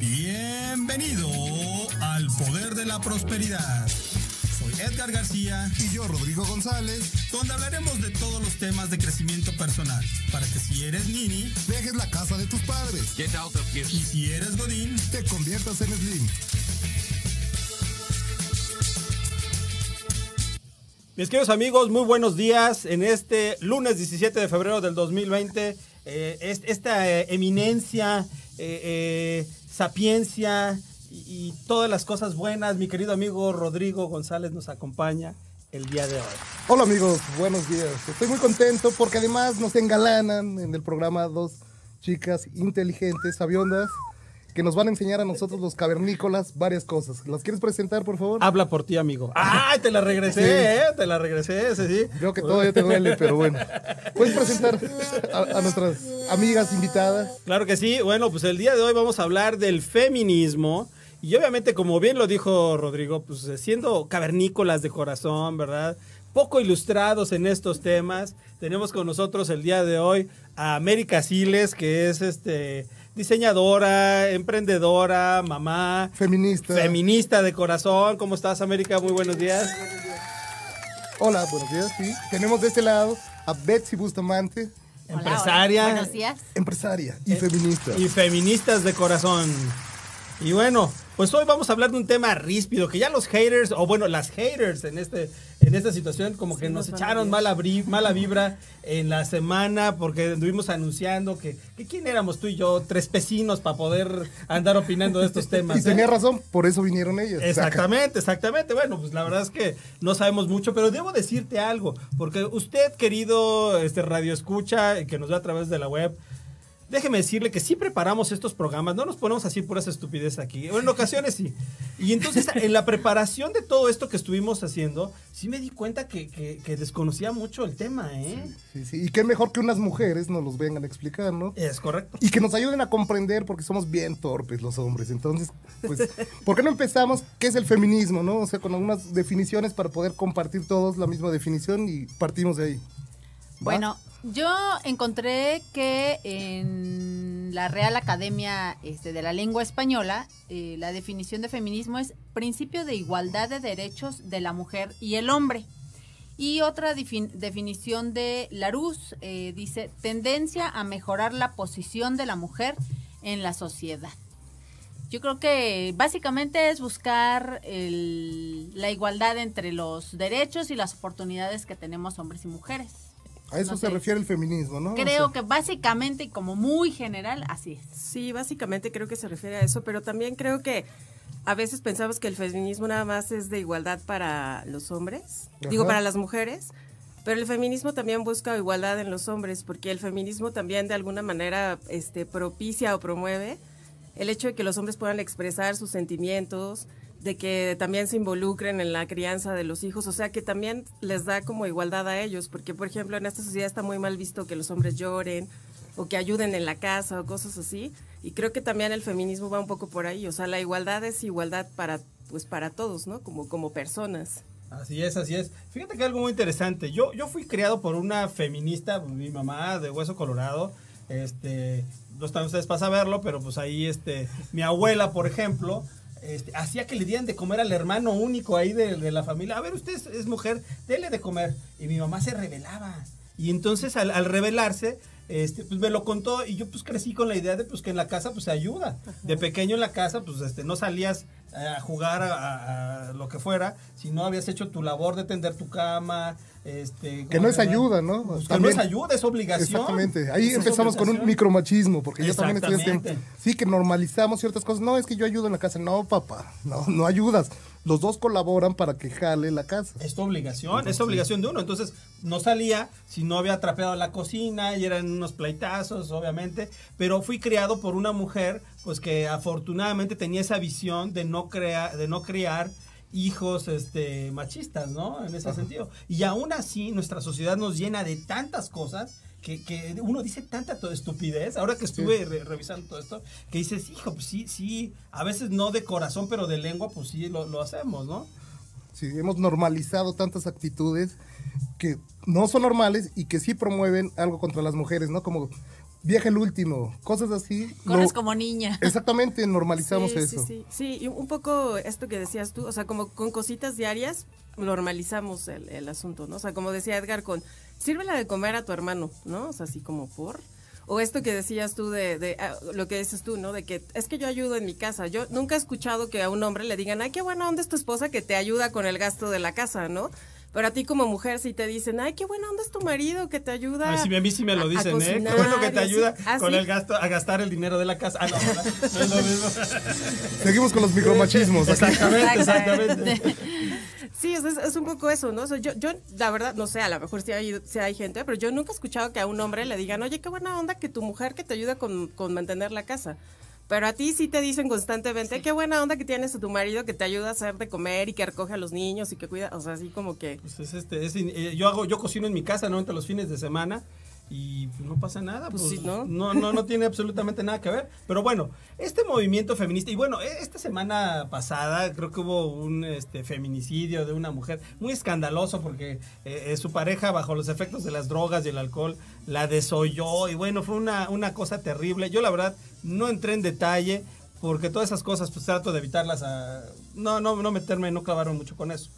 Bienvenido al Poder de la Prosperidad. Soy Edgar García y yo Rodrigo González, donde hablaremos de todos los temas de crecimiento personal, para que si eres nini, dejes la casa de tus padres. y si eres godín, te conviertas en slim. Mis queridos amigos, muy buenos días en este lunes 17 de febrero del 2020. Eh, esta eh, eminencia eh, sapiencia y, todas las cosas buenas. Mi querido amigo Rodrigo González nos acompaña el día de hoy. Hola amigos, buenos días. Estoy muy contento porque además nos engalanan en el programa dos chicas inteligentes, sabiondas que nos van a enseñar a nosotros los cavernícolas varias cosas. ¿Las quieres presentar, por favor? Habla por ti, amigo. ¡Ay, te la regresé, eh! Te la regresé, sí, sí. Creo que todavía te duele, pero bueno. ¿Puedes presentar a, nuestras amigas invitadas? Claro que sí. Bueno, pues el día de hoy vamos a hablar del feminismo. Y obviamente, como bien lo dijo Rodrigo, pues siendo cavernícolas de corazón, ¿verdad? Poco ilustrados en estos temas. Tenemos con nosotros el día de hoy a América Siles, que es este diseñadora, emprendedora, mamá. Feminista. Feminista de corazón. ¿Cómo estás, América? Muy buenos días. Hola, buenos días. Sí. Tenemos de este lado a Betsy Bustamante. empresaria. Buenos días. Empresaria y feminista. Y feministas de corazón. Y bueno, pues hoy vamos a hablar de un tema ríspido, que ya los haters, o bueno, las haters en este en esta situación como que nos echaron mala, mala vibra en la semana porque estuvimos anunciando que, quién éramos tú y yo, tres pecinos para poder andar opinando de estos temas. Y tenía ¿eh? razón, por eso vinieron ellos. Exactamente, exactamente. Bueno, pues la verdad es que no sabemos mucho, pero debo decirte algo, porque usted, querido este radio escucha, que nos ve a través de la web, déjeme decirle que sí preparamos estos programas, no nos ponemos así puras estupideces aquí, en ocasiones sí. Y entonces en la preparación de todo esto que estuvimos haciendo, sí me di cuenta que, desconocía mucho el tema, ¿eh? Sí, sí, y qué mejor que unas mujeres nos los vengan a explicar, ¿no? Es correcto. Y que nos ayuden a comprender porque somos bien torpes los hombres. Entonces, pues, ¿por qué no empezamos? ¿Qué es el feminismo, no? O sea, con algunas definiciones para poder compartir todos la misma definición y partimos de ahí. Bueno, yo encontré que en la Real Academia este, de la Lengua Española, eh, la definición de feminismo es principio de igualdad de derechos de la mujer y el hombre. Y otra definición de Larousse eh, dice tendencia a mejorar la posición de la mujer en la sociedad. Yo creo que básicamente es buscar la igualdad entre los derechos y las oportunidades que tenemos hombres y mujeres. A eso se refiere el feminismo, ¿no? Creo que básicamente y como muy general, así es. Sí, básicamente creo que se refiere a eso, pero también creo que a veces pensamos que el feminismo nada más es de igualdad para los hombres, digo para las mujeres, pero el feminismo también busca igualdad en los hombres, porque el feminismo también de alguna manera este, propicia o promueve el hecho de que los hombres puedan expresar sus sentimientos, de que también se involucren en la crianza de los hijos, o sea que también les da como igualdad a ellos, porque por ejemplo en esta sociedad está muy mal visto que los hombres lloren o que ayuden en la casa o cosas así, y creo que también el feminismo va un poco por ahí, o sea, la igualdad es igualdad para pues para todos, ¿no? Como como personas. Así es, así es. Fíjate que algo muy interesante. Yo yo fui criado por una feminista, mi mamá de hueso colorado, este, no están ustedes para saberlo, pero pues ahí este mi abuela, por ejemplo, este, hacía que le dieran de comer al hermano único ahí de, la familia. A ver, usted es, mujer, dele de comer. Y mi mamá se rebelaba. Y entonces al, rebelarse, este, pues me lo contó y yo pues crecí con la idea de pues que en la casa pues se ayuda. De pequeño en la casa pues este, no salías a jugar a, a lo que fuera, si no habías hecho tu labor de tender tu cama, este, que no es ayuda, ¿no? Pues que no es ayuda, es obligación. Exactamente. Ahí empezamos con un micromachismo, porque yo también estoy este, Sí, que normalizamos ciertas cosas. No, es que yo ayudo en la casa. No, papá, no, no ayudas. Los dos colaboran para que jale la casa. Es tu obligación, es obligación de uno. Entonces, no salía si no había trapeado la cocina y eran unos pleitazos, obviamente. Pero fui criado por una mujer, pues que afortunadamente tenía esa visión de no, crea, de no criar hijos este, machistas, ¿no? En ese sentido. Y aún así, nuestra sociedad nos llena de tantas cosas que, que uno dice tanta estupidez. Ahora que estuve revisando todo esto, que dices, hijo, pues sí, sí, a veces no de corazón, pero de lengua, pues sí lo, lo hacemos, ¿no? Sí, hemos normalizado tantas actitudes que no son normales y que sí promueven algo contra las mujeres, ¿no? Como viaje el último, cosas así. Corres como niña. Exactamente, normalizamos eso. Sí, sí, sí, y un poco esto que decías tú, o sea, como con cositas diarias normalizamos el, el asunto, ¿no? O sea, como decía Edgar, con sírvela de comer a tu hermano, ¿no? O sea, así como por... O esto que decías tú de, de ah, lo que dices tú, ¿no? De que es que yo ayudo en mi casa. Yo nunca he escuchado que a un hombre le digan, ay, qué buena onda es tu esposa que te ayuda con el gasto de la casa, ¿no? Pero a ti como mujer si te dicen, ay, qué buena onda es tu marido que te ayuda. a mí sí me lo dicen, ¿eh? Qué bueno que te ayuda ¿Ah, con el gasto, a gastar el dinero de la casa. Ah, no, no es lo mismo. Seguimos con los micromachismos. Exactamente, exactamente. Sí, es, es, un poco eso, ¿no? O sea, yo, yo, la verdad, no sé, a lo mejor sí hay, sí hay gente, pero yo nunca he escuchado que a un hombre le digan, oye, qué buena onda que tu mujer que te ayuda con, con mantener la casa. Pero a ti sí te dicen constantemente, qué buena onda que tienes a tu marido que te ayuda a hacer de comer y que recoge a los niños y que cuida, o sea, así como que... Pues es este, es, eh, yo hago, yo cocino en mi casa, ¿no? Entre los fines de semana y no pasa nada, pues, pues ¿no? ¿no? No, tiene absolutamente nada que ver. Pero bueno, este movimiento feminista, y bueno, e, esta semana pasada creo que hubo un este, feminicidio de una mujer muy escandaloso porque eh, eh, su pareja bajo los efectos de las drogas y el alcohol la desoyó y bueno, fue una, una cosa terrible. Yo la verdad no entré en detalle porque todas esas cosas pues trato de evitarlas a... No, no, no meterme, no clavaron mucho con eso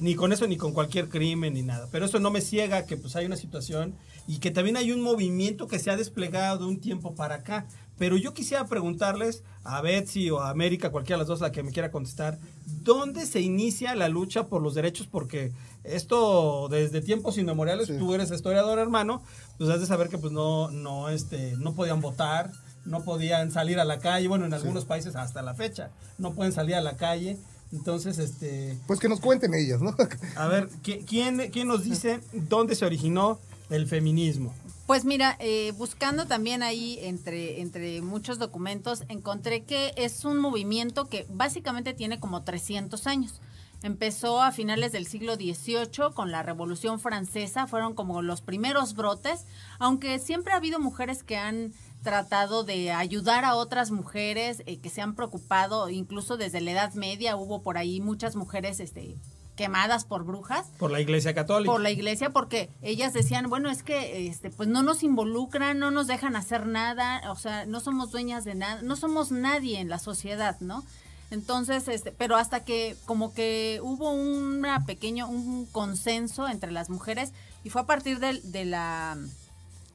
ni con eso ni con cualquier crimen ni nada. Pero eso no me ciega que pues hay una situación y que también hay un movimiento que se ha desplegado de un tiempo para acá. Pero yo quisiera preguntarles a Betsy o a América, cualquiera de las dos la que me quiera contestar, ¿dónde se inicia la lucha por los derechos? Porque esto desde tiempos inmemoriales, tú eres historiador hermano, pues has de saber que pues no, no, este, no podían votar, no podían salir a la calle, bueno, en algunos países hasta la fecha, no pueden salir a la calle. Entonces, este... Pues que nos cuenten ellas, ¿no? A ver, ¿quién, quién nos dice dónde se originó el feminismo? Pues mira, eh, buscando también ahí entre, entre muchos documentos, encontré que es un movimiento que básicamente tiene como 300 años. Empezó a finales del siglo XVIII con la Revolución Francesa, fueron como los primeros brotes, aunque siempre ha habido mujeres que han tratado de ayudar a otras mujeres eh, que se han preocupado, incluso desde la Edad Media hubo por ahí muchas mujeres este, quemadas por brujas. Por la Iglesia Católica. Por la Iglesia, porque ellas decían, bueno, es que este, pues no nos involucran, no nos dejan hacer nada, o sea, no somos dueñas de nada, no somos nadie en la sociedad, ¿no? Entonces, este, pero hasta que como que hubo una pequeño, un consenso entre las mujeres y fue a partir de, de la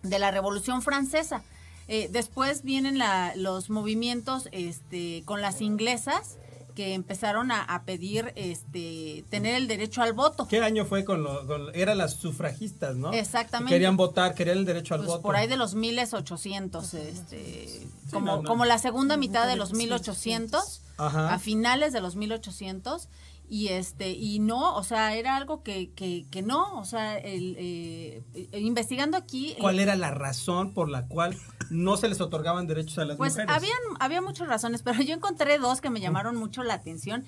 de la Revolución Francesa eh, después vienen los movimientos este, con las inglesas que empezaron a, pedir este tener el derecho al voto. ¿Qué año fue con, lo, eran las sufragistas, no? Exactamente. querían votar, querían el derecho al pues voto. Por ahí de los 1800, este, como, como la segunda mitad de los 1800, a finales de los 1800 y este y no o sea era algo que, que, que no o sea el, eh, investigando aquí cuál era la razón por la cual no se les otorgaban derechos a las pues mujeres habían había muchas razones pero yo encontré dos que me llamaron mucho la atención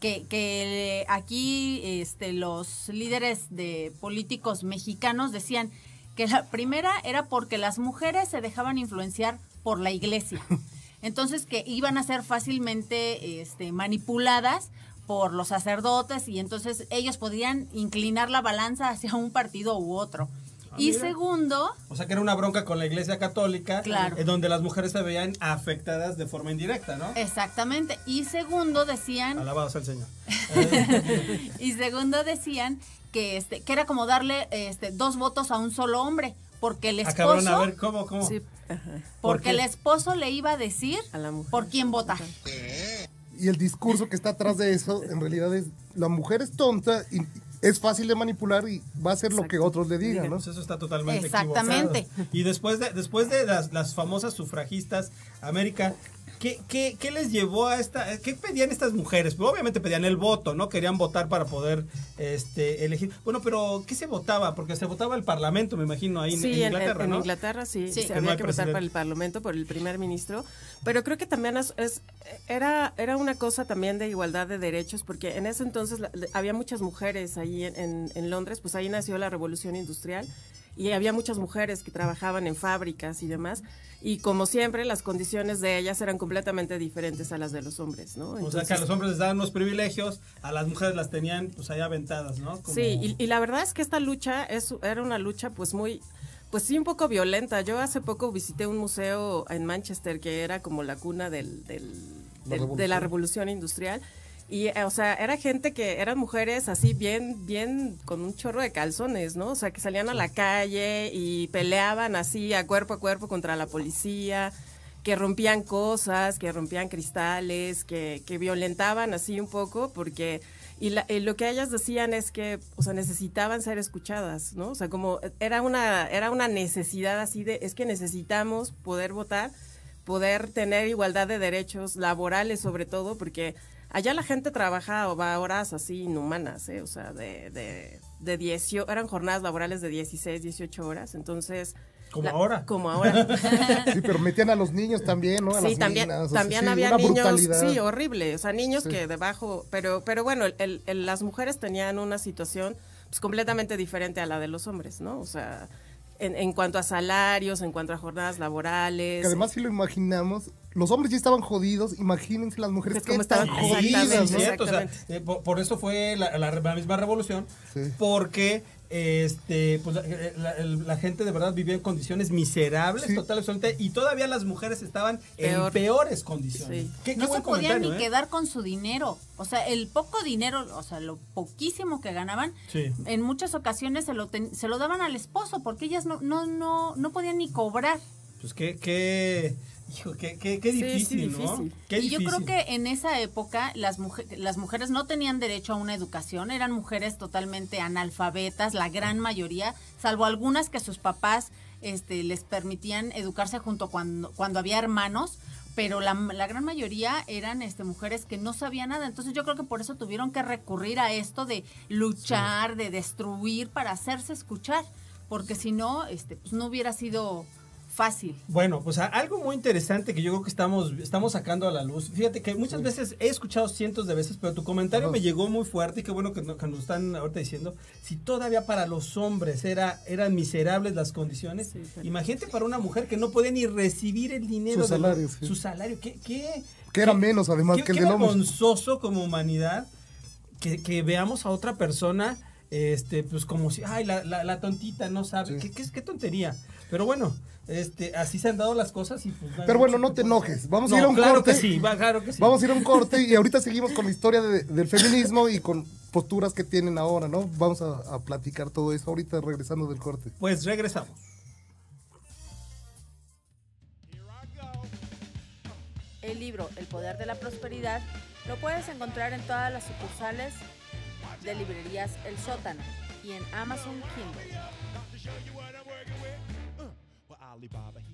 que, que aquí este los líderes de políticos mexicanos decían que la primera era porque las mujeres se dejaban influenciar por la iglesia. Entonces que iban a ser fácilmente este, manipuladas por los sacerdotes y entonces ellos podían inclinar la balanza hacia un partido u otro. Ah, y segundo... O sea que era una bronca con la Iglesia Católica, claro. en donde las mujeres se veían afectadas de forma indirecta, ¿no? Exactamente. Y segundo decían... Alabados al Señor. y segundo decían que este que era como darle este dos votos a un solo hombre porque el Ah, esposo, cabrón, a ver, ¿cómo, cómo? Sí, ajá. ¿Por porque qué? el esposo le iba a decir A la mujer. por quién votar. Y el discurso que está atrás de eso, en realidad es, la mujer es tonta y es fácil de manipular y va a hacer lo que otros le digan, ¿no? Pues eso está totalmente Exactamente. equivocado. Y después de, después de las, las famosas sufragistas, América, ¿qué, qué, qué les llevó a esta... ¿Qué pedían estas mujeres? Pues obviamente pedían el voto, ¿no? Querían votar para poder este, elegir. Bueno, pero ¿qué se votaba? Porque se votaba el parlamento, me imagino, ahí en- Sí, en, en, Inglaterra, en ¿no? Inglaterra sí, Sí. se Que no había que votar para el Parlamento, por el primer ministro, pero creo que también es, es- era, era una cosa también de igualdad de derechos, porque en ese entonces había muchas mujeres ahí en, en- en Londres, pues ahí nació la revolución industrial, y había muchas mujeres que trabajaban en fábricas y demás, y como siempre las condiciones de ellas eran completamente diferentes a las de los hombres, ¿no? O sea, que a los hombres les daban unos privilegios, a las mujeres las tenían pues ahí aventadas, ¿no? Como- Sí, y, y la verdad es que esta lucha es, era una lucha pues muy, pues sí un poco violenta. Yo hace poco visité un museo en Manchester que era como la cuna del, del- La del- de la revolución industrial. Y, eh, o sea, era gente que eran mujeres así bien, bien con un chorro de calzones, ¿no? O sea, que salían a la calle y peleaban así a cuerpo a cuerpo contra la policía, que rompían cosas, que rompían cristales, que, que violentaban así un poco, porque y, la- y lo que ellas decían es que, o sea, necesitaban ser escuchadas, ¿no? O sea, como era una era una necesidad así de es que necesitamos poder votar, poder tener igualdad de derechos laborales sobre todo, porque allá la gente trabaja o va a horas así inhumanas, ¿eh? O sea, de de de 18, eran jornadas laborales de 16, 18 horas, entonces Como la- ahora. Como ahora. Sí, pero metían a los niños también, ¿no? A Sí, las también, niñas, también sí, había niños, brutalidad. sí, horrible, o sea, niños Sí. que debajo, pero, pero bueno, el- el- las mujeres tenían una situación pues, completamente diferente a la de los hombres, ¿no? O sea, en, en cuanto a salarios, en cuanto a jornadas laborales. Que además, si lo imaginamos, los hombres ya estaban jodidos, imagínense las mujeres Pues, que estaban jodidas, exactamente, ¿no? o sea, eh, por, por eso fue la, la- la misma revolución, Sí. porque este pues la, la- gente de verdad vivía en condiciones miserables, Sí. total, absolutamente, y todavía las mujeres estaban en Peor. peores condiciones. Sí. Qué, qué no se podían ni ¿eh? quedar con su dinero. O sea, el poco dinero, o sea, lo poquísimo que ganaban, Sí. en muchas ocasiones se lo, ten- se lo daban al esposo porque ellas no, no, no, no podían ni cobrar. Pues qué, qué, hijo, qué, qué, qué Sí, sí, difícil, ¿no? difícil. Y yo creo que en esa época las, mujer- las mujeres no tenían derecho a una educación, eran mujeres totalmente analfabetas, la gran mayoría, salvo algunas que sus papás este, les permitían educarse junto cuando, cuando había hermanos, pero la, la gran mayoría eran este, mujeres que no sabían nada. Entonces yo creo que por eso tuvieron que recurrir a esto de luchar, de destruir para hacerse escuchar, porque si no, este, pues no hubiera sido fácil. Bueno, pues algo muy interesante que yo creo que estamos, estamos sacando a la luz. Fíjate que muchas veces he escuchado cientos de veces, pero tu comentario Ajá. me llegó muy fuerte y qué bueno que, no- que nos están ahorita diciendo. Si todavía para los hombres era, eran miserables las condiciones, Sí, imagínate para una mujer que no podía ni recibir el dinero. Su salario, sí. Su salario. ¿Qué, qué, Que era menos, además, qué- que el qué del hombre. vergonzoso como humanidad que, que veamos a otra persona, este, pues como si, ay, la, la, la tontita no sabe, Sí. ¿Qué, qué, qué tontería. Pero bueno, este, así se han dado las cosas y pues. Pero bueno, no te enojes. Vamos a ir a un claro corte. que sí, va, claro que sí. Vamos a ir a un corte y ahorita seguimos con la historia de- del feminismo y con posturas que tienen ahora, ¿no? Vamos a, a platicar todo eso ahorita regresando del corte. Pues regresamos. El libro El Poder de la Prosperidad lo puedes encontrar en todas las sucursales de librerías El Sótano y en Amazon Kindle. Alibaba. He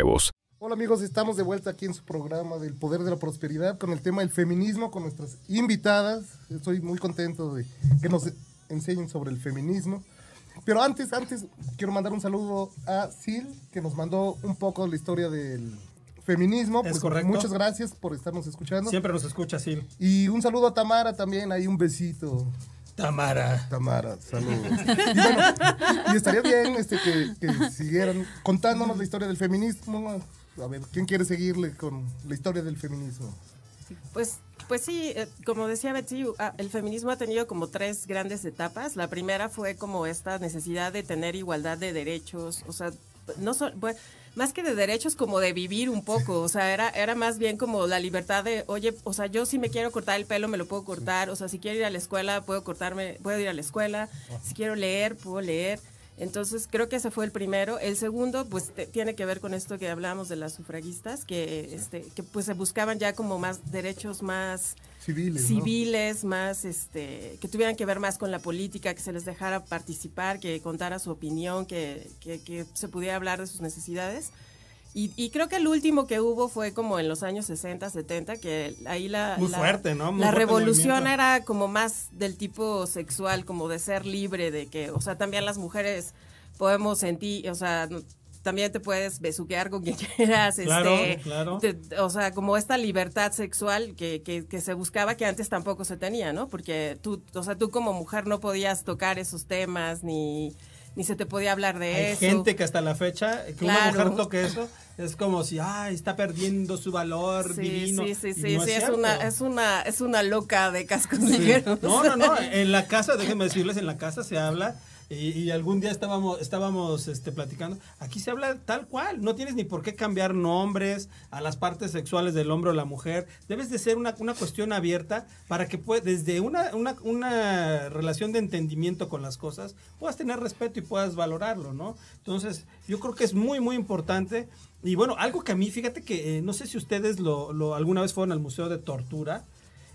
Hola amigos, estamos de vuelta aquí en su programa del Poder de la Prosperidad con el tema del feminismo, con nuestras invitadas. Estoy muy contento de que nos enseñen sobre el feminismo. Pero antes, antes, quiero mandar un saludo a Sil, que nos mandó un poco la historia del feminismo. Es Pues, correcto. Muchas gracias por estarnos escuchando. Siempre nos escucha Sil. Y un saludo a Tamara también, ahí un besito. Tamara. Tamara, saludos. Y bueno, y estaría bien este, que, que siguieran contándonos la historia del feminismo. A ver, ¿quién quiere seguirle con la historia del feminismo? Pues, pues sí, eh, como decía Betsy, ah, el feminismo ha tenido como tres grandes etapas. La primera fue como esta necesidad de tener igualdad de derechos, o sea, no so- bueno, más que de derechos, como de vivir un poco, o sea, era, era más bien como la libertad de, oye, o sea, yo si me quiero cortar el pelo, me lo puedo cortar, o sea, si quiero ir a la escuela, puedo cortarme, puedo ir a la escuela, si quiero leer, puedo leer. Entonces, creo que ese fue el primero. El segundo, pues, te- tiene que ver con esto que hablamos de las sufragistas, que, este, que pues se buscaban ya como más derechos más Civiles, ¿no? civiles, más, este, que tuvieran que ver más con la política, que se les dejara participar, que contara su opinión, que, que, que se pudiera hablar de sus necesidades. Y, y creo que el último que hubo fue como en los años 60, 70, que ahí la, Muy la- fuerte, ¿no? Muy la revolución era como más del tipo sexual, como de ser libre, de que, o sea, también las mujeres podemos sentir, o sea, también te puedes besuquear con quien quieras, Claro, este, claro. te- o sea, como esta libertad sexual que, que, que se buscaba que antes tampoco se tenía, ¿no? Porque tú, o sea, tú como mujer no podías tocar esos temas ni, ni se te podía hablar de Hay eso. gente que hasta la fecha, que una mujer toque eso, es como si, ay, está perdiendo su valor Sí, divino. sí, sí, sí, no sí, es, una, es una, es una loca de cascos ligeros. No, no, no. En la casa, déjenme decirles, en la casa se habla. Y, algún día estábamos, estábamos este, platicando. Aquí se habla tal cual. No tienes ni por qué cambiar nombres a las partes sexuales del hombre o la mujer. Debes de ser una, una cuestión abierta para que pue- desde una, una, una relación de entendimiento con las cosas puedas tener respeto y puedas valorarlo, ¿no? Entonces, yo creo que es muy, muy importante. Y bueno, algo que a mí, fíjate que eh, no sé si ustedes lo, lo alguna vez fueron al Museo de Tortura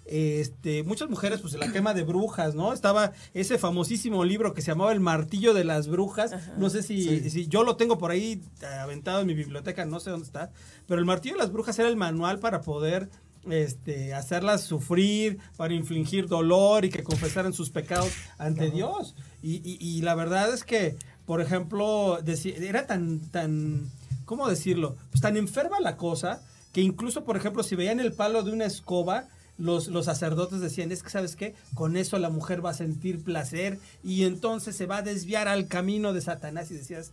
este, muchas mujeres, pues en la quema de brujas, ¿no? Estaba ese famosísimo libro que se llamaba El martillo de las brujas. No sé si, si yo lo tengo por ahí eh, aventado en mi biblioteca, no sé dónde está. Pero el martillo de las brujas era el manual para poder este, hacerlas sufrir, para infligir dolor y que confesaran sus pecados ante Dios. Y, y- y la verdad es que, por ejemplo, era tan, tan, ¿cómo decirlo? Pues tan enferma la cosa que incluso, por ejemplo, si veían el palo de una escoba, los, los sacerdotes decían, es que, ¿sabes qué? Con eso la mujer va a sentir placer y entonces se va a desviar al camino de Satanás y decías,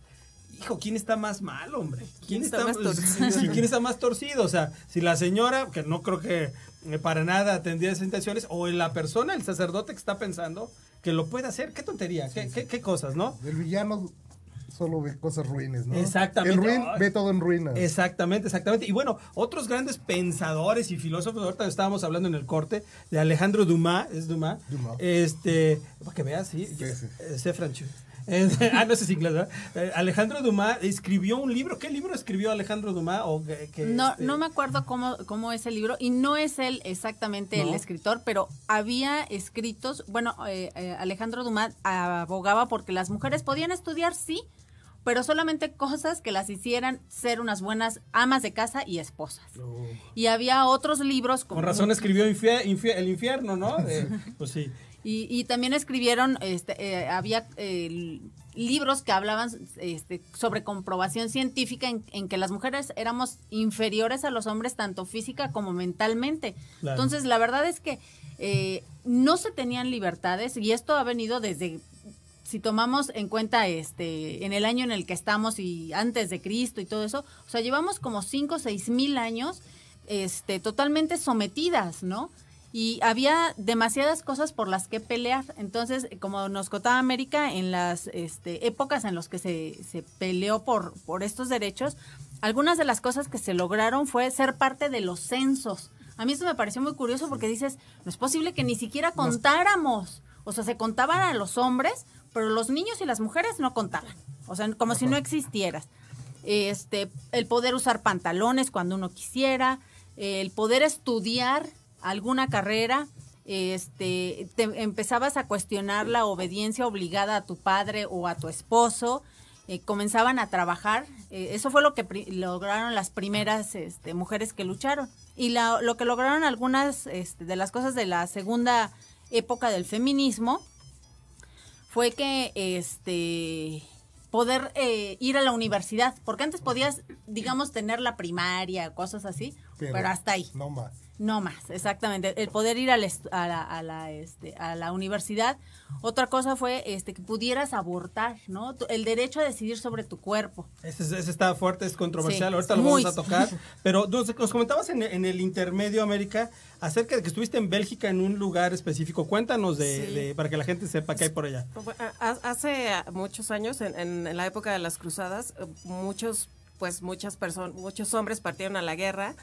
hijo, ¿quién está más mal, hombre? ¿Quién está más torcido? Sí, ¿Quién está más torcido? O sea, si la señora, que no creo que eh, para nada tendría esas intenciones, o en la persona, el sacerdote que está pensando que lo puede hacer, qué tontería, qué, qué- qué cosas, ¿no? El villano solo ve cosas ruines, ¿no? Exactamente. El ruin ve todo en ruina. Exactamente, exactamente. Y bueno, otros grandes pensadores y filósofos, ahorita estábamos hablando en el corte de Alejandro Dumas, es Dumas, Dumas. este, para que veas, sí, Sí, sí. sé francés. Ah, no sé si inglés, ¿verdad? Eh, Alejandro Dumas escribió un libro. ¿Qué libro escribió Alejandro Dumas? O que, que, No, este, no me acuerdo cómo, cómo es el libro y no es él exactamente el escritor, pero había escritos, bueno, eh, eh, Alejandro Dumas abogaba porque las mujeres podían estudiar, sí, pero solamente cosas que las hicieran ser unas buenas amas de casa y esposas. Y había otros libros como Con razón escribió El infierno, ¿no? De- pues sí. Y, y también escribieron, este, eh, había eh, libros que hablaban este, sobre comprobación científica en, en que las mujeres éramos inferiores a los hombres tanto física como mentalmente. Claro. Entonces, la verdad es que eh, no se tenían libertades y esto ha venido desde si tomamos en cuenta este en el año en el que estamos y antes de Cristo y todo eso, o sea, llevamos como cinco o seis mil años este, totalmente sometidas, ¿no? Y había demasiadas cosas por las que pelear. Entonces, como nos contaba América, en las este, épocas en las que se, se peleó por, por estos derechos, algunas de las cosas que se lograron fue ser parte de los censos. A mí eso me pareció muy curioso porque dices, no es posible que ni siquiera contáramos. O sea, se contaban a los hombres, pero los niños y las mujeres no contaban. O sea, como si no existieras. Este, el poder usar pantalones cuando uno quisiera, el poder estudiar alguna carrera, este, te empezabas a cuestionar la obediencia obligada a tu padre o a tu esposo, eh, comenzaban a trabajar. Eh, eso fue lo que lograron las primeras este, mujeres que lucharon. Y lo que lograron algunas este, de las cosas de la segunda época del feminismo fue que este poder eh, ir a la universidad, porque antes podías, digamos, tener la primaria, cosas así, pero, hasta ahí. No más. No más, exactamente. El poder ir a la, a la, este, a la universidad. Otra cosa fue este, que pudieras abortar, ¿no? El derecho a decidir sobre tu cuerpo. Ese, está fuerte, es controversial, ahorita lo vamos a tocar. Pero nos, comentabas en, el intermedio, América, acerca de que estuviste en Bélgica en un lugar específico. Cuéntanos de, para que la gente sepa qué hay por allá. Hace muchos años, en, en la época de las cruzadas, muchos, pues muchas personas, muchos hombres partieron a la guerra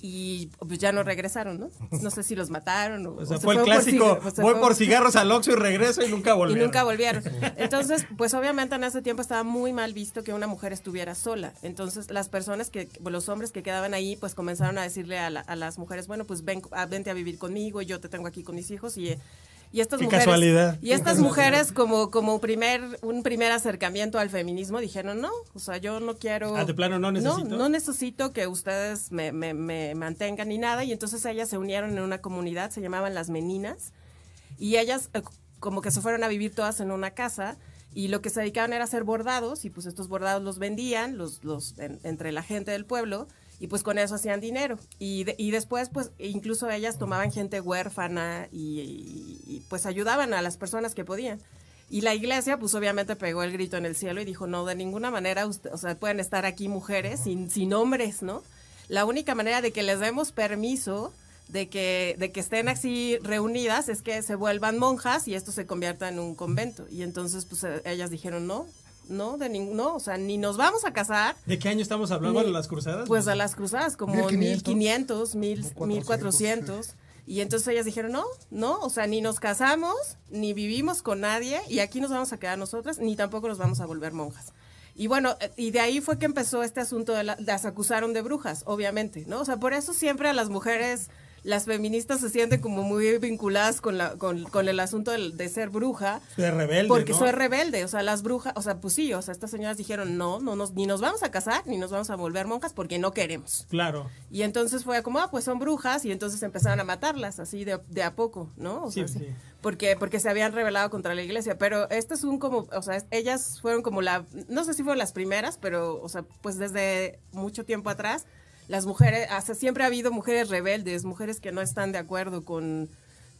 y pues ya no regresaron, ¿no? No sé si los mataron o, o sea, fue el clásico, voy por cigarros al Oxxo y regreso y nunca volvieron. Y nunca volvieron. Entonces, pues obviamente en ese tiempo estaba muy mal visto que una mujer estuviera sola. Entonces, las personas que, los hombres que quedaban ahí, pues comenzaron a decirle a, a las mujeres, bueno, pues ven, vente a vivir conmigo, y yo te tengo aquí con mis hijos y y estas mujeres, casualidad. Y estas mujeres como, como primer, un primer acercamiento al feminismo dijeron, no, o sea, yo no quiero... Ah, de plano no necesito. No, no necesito que ustedes me, me, me mantengan ni nada. Y entonces ellas se unieron en una comunidad, se llamaban las meninas. Y ellas eh, como que se fueron a vivir todas en una casa y lo que se dedicaban era hacer bordados y pues estos bordados los vendían los, los entre la gente del pueblo y pues con eso hacían dinero. Y, y después pues incluso ellas tomaban gente huérfana y, pues ayudaban a las personas que podían. Y la iglesia pues obviamente pegó el grito en el cielo y dijo, no, de ninguna manera, o sea, pueden estar aquí mujeres sin, sin hombres, ¿no? La única manera de que les demos permiso de que, de que estén así reunidas es que se vuelvan monjas y esto se convierta en un convento. Y entonces pues ellas dijeron, no, no, de ninguno, o sea, ni nos vamos a casar. ¿De qué año estamos hablando? ¿De las cruzadas? Pues a las cruzadas, como 1500, 1400. Y entonces ellas dijeron, no, no, o sea, ni nos casamos, ni vivimos con nadie, y aquí nos vamos a quedar nosotras, ni tampoco nos vamos a volver monjas. Y bueno, eh, y de ahí fue que empezó este asunto de, las acusaron de brujas, obviamente, ¿no? O sea, por eso siempre a las mujeres las feministas se sienten como muy vinculadas con, la, con, con el asunto de, ser bruja. De rebelde. Porque soy rebelde, o sea, las brujas, o sea, pues sí, o sea, estas señoras dijeron, no, no nos, ni nos vamos a casar, ni nos vamos a volver monjas porque no queremos. Claro. Y entonces fue como, ah, pues son brujas, y entonces empezaron a matarlas así de, de a poco, ¿no? O sea, sí, sí. Porque, porque se habían rebelado contra la iglesia. Pero este es un como, o sea, ellas fueron como la, no sé si fueron las primeras, pero, o sea, pues desde mucho tiempo atrás las mujeres, hasta siempre ha habido mujeres rebeldes, mujeres que no están de acuerdo con,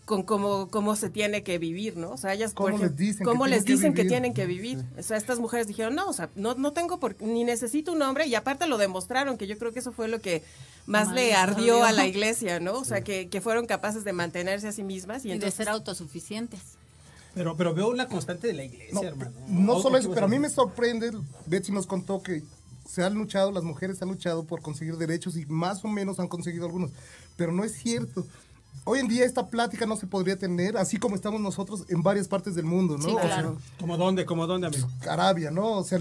con cómo, cómo se tiene que vivir, ¿no? O sea, ellas, ¿Cómo les dicen, ¿cómo que, les tienen dicen que, tienen que vivir? O sea, estas mujeres dijeron, no, o sea, no, no tengo por, ni necesito un hombre, y aparte lo demostraron, que yo creo que eso fue lo que más le ardió a la iglesia, ¿no? O sea, que, que fueron capaces de mantenerse a sí mismas y, de ser autosuficientes. Pero, pero veo una constante de la iglesia, hermano. No solo eso, pero a mí me sorprende, Betsy nos contó que se han luchado, las mujeres han luchado por conseguir derechos y más o menos han conseguido algunos, pero no es cierto. Hoy en día esta plática no se podría tener, así como estamos nosotros en varias partes del mundo, ¿no? Sí, claro. ¿Como dónde? ¿Como dónde, amigo? Arabia, ¿no? O sea,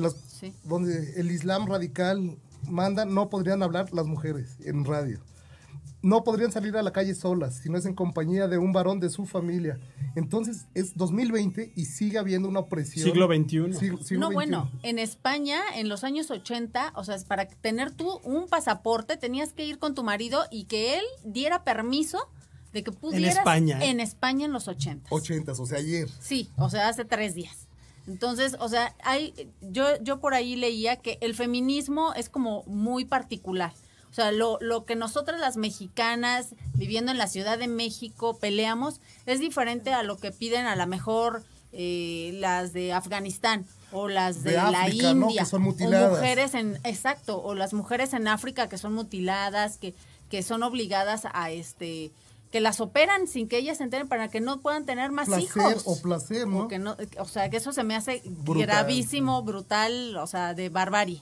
donde el Islam radical manda, no podrían hablar las mujeres en radio no podrían salir a la calle solas, si no es en compañía de un varón de su familia. Entonces es 2020 y sigue habiendo una opresión. Siglo XXI. no, bueno, en España, en los años 80, o sea, para tener tú un pasaporte tenías que ir con tu marido y que él diera permiso de que pudieras... En España. En España en los 80. 80, o sea, ayer. Sí, o sea, hace tres días. Entonces, o sea, hay, yo, yo por ahí leía que el feminismo es como muy particular o sea, lo, lo que nosotras las mexicanas viviendo en la Ciudad de México peleamos es diferente a lo que piden a lo mejor eh, las de Afganistán o las de, la India son mutiladas. o mujeres en exacto o las mujeres en África que son mutiladas que que son obligadas a este que las operan sin que ellas se enteren para que no puedan tener más hijos. o placer no o sea que eso se me hace gravísimo brutal o sea de barbarie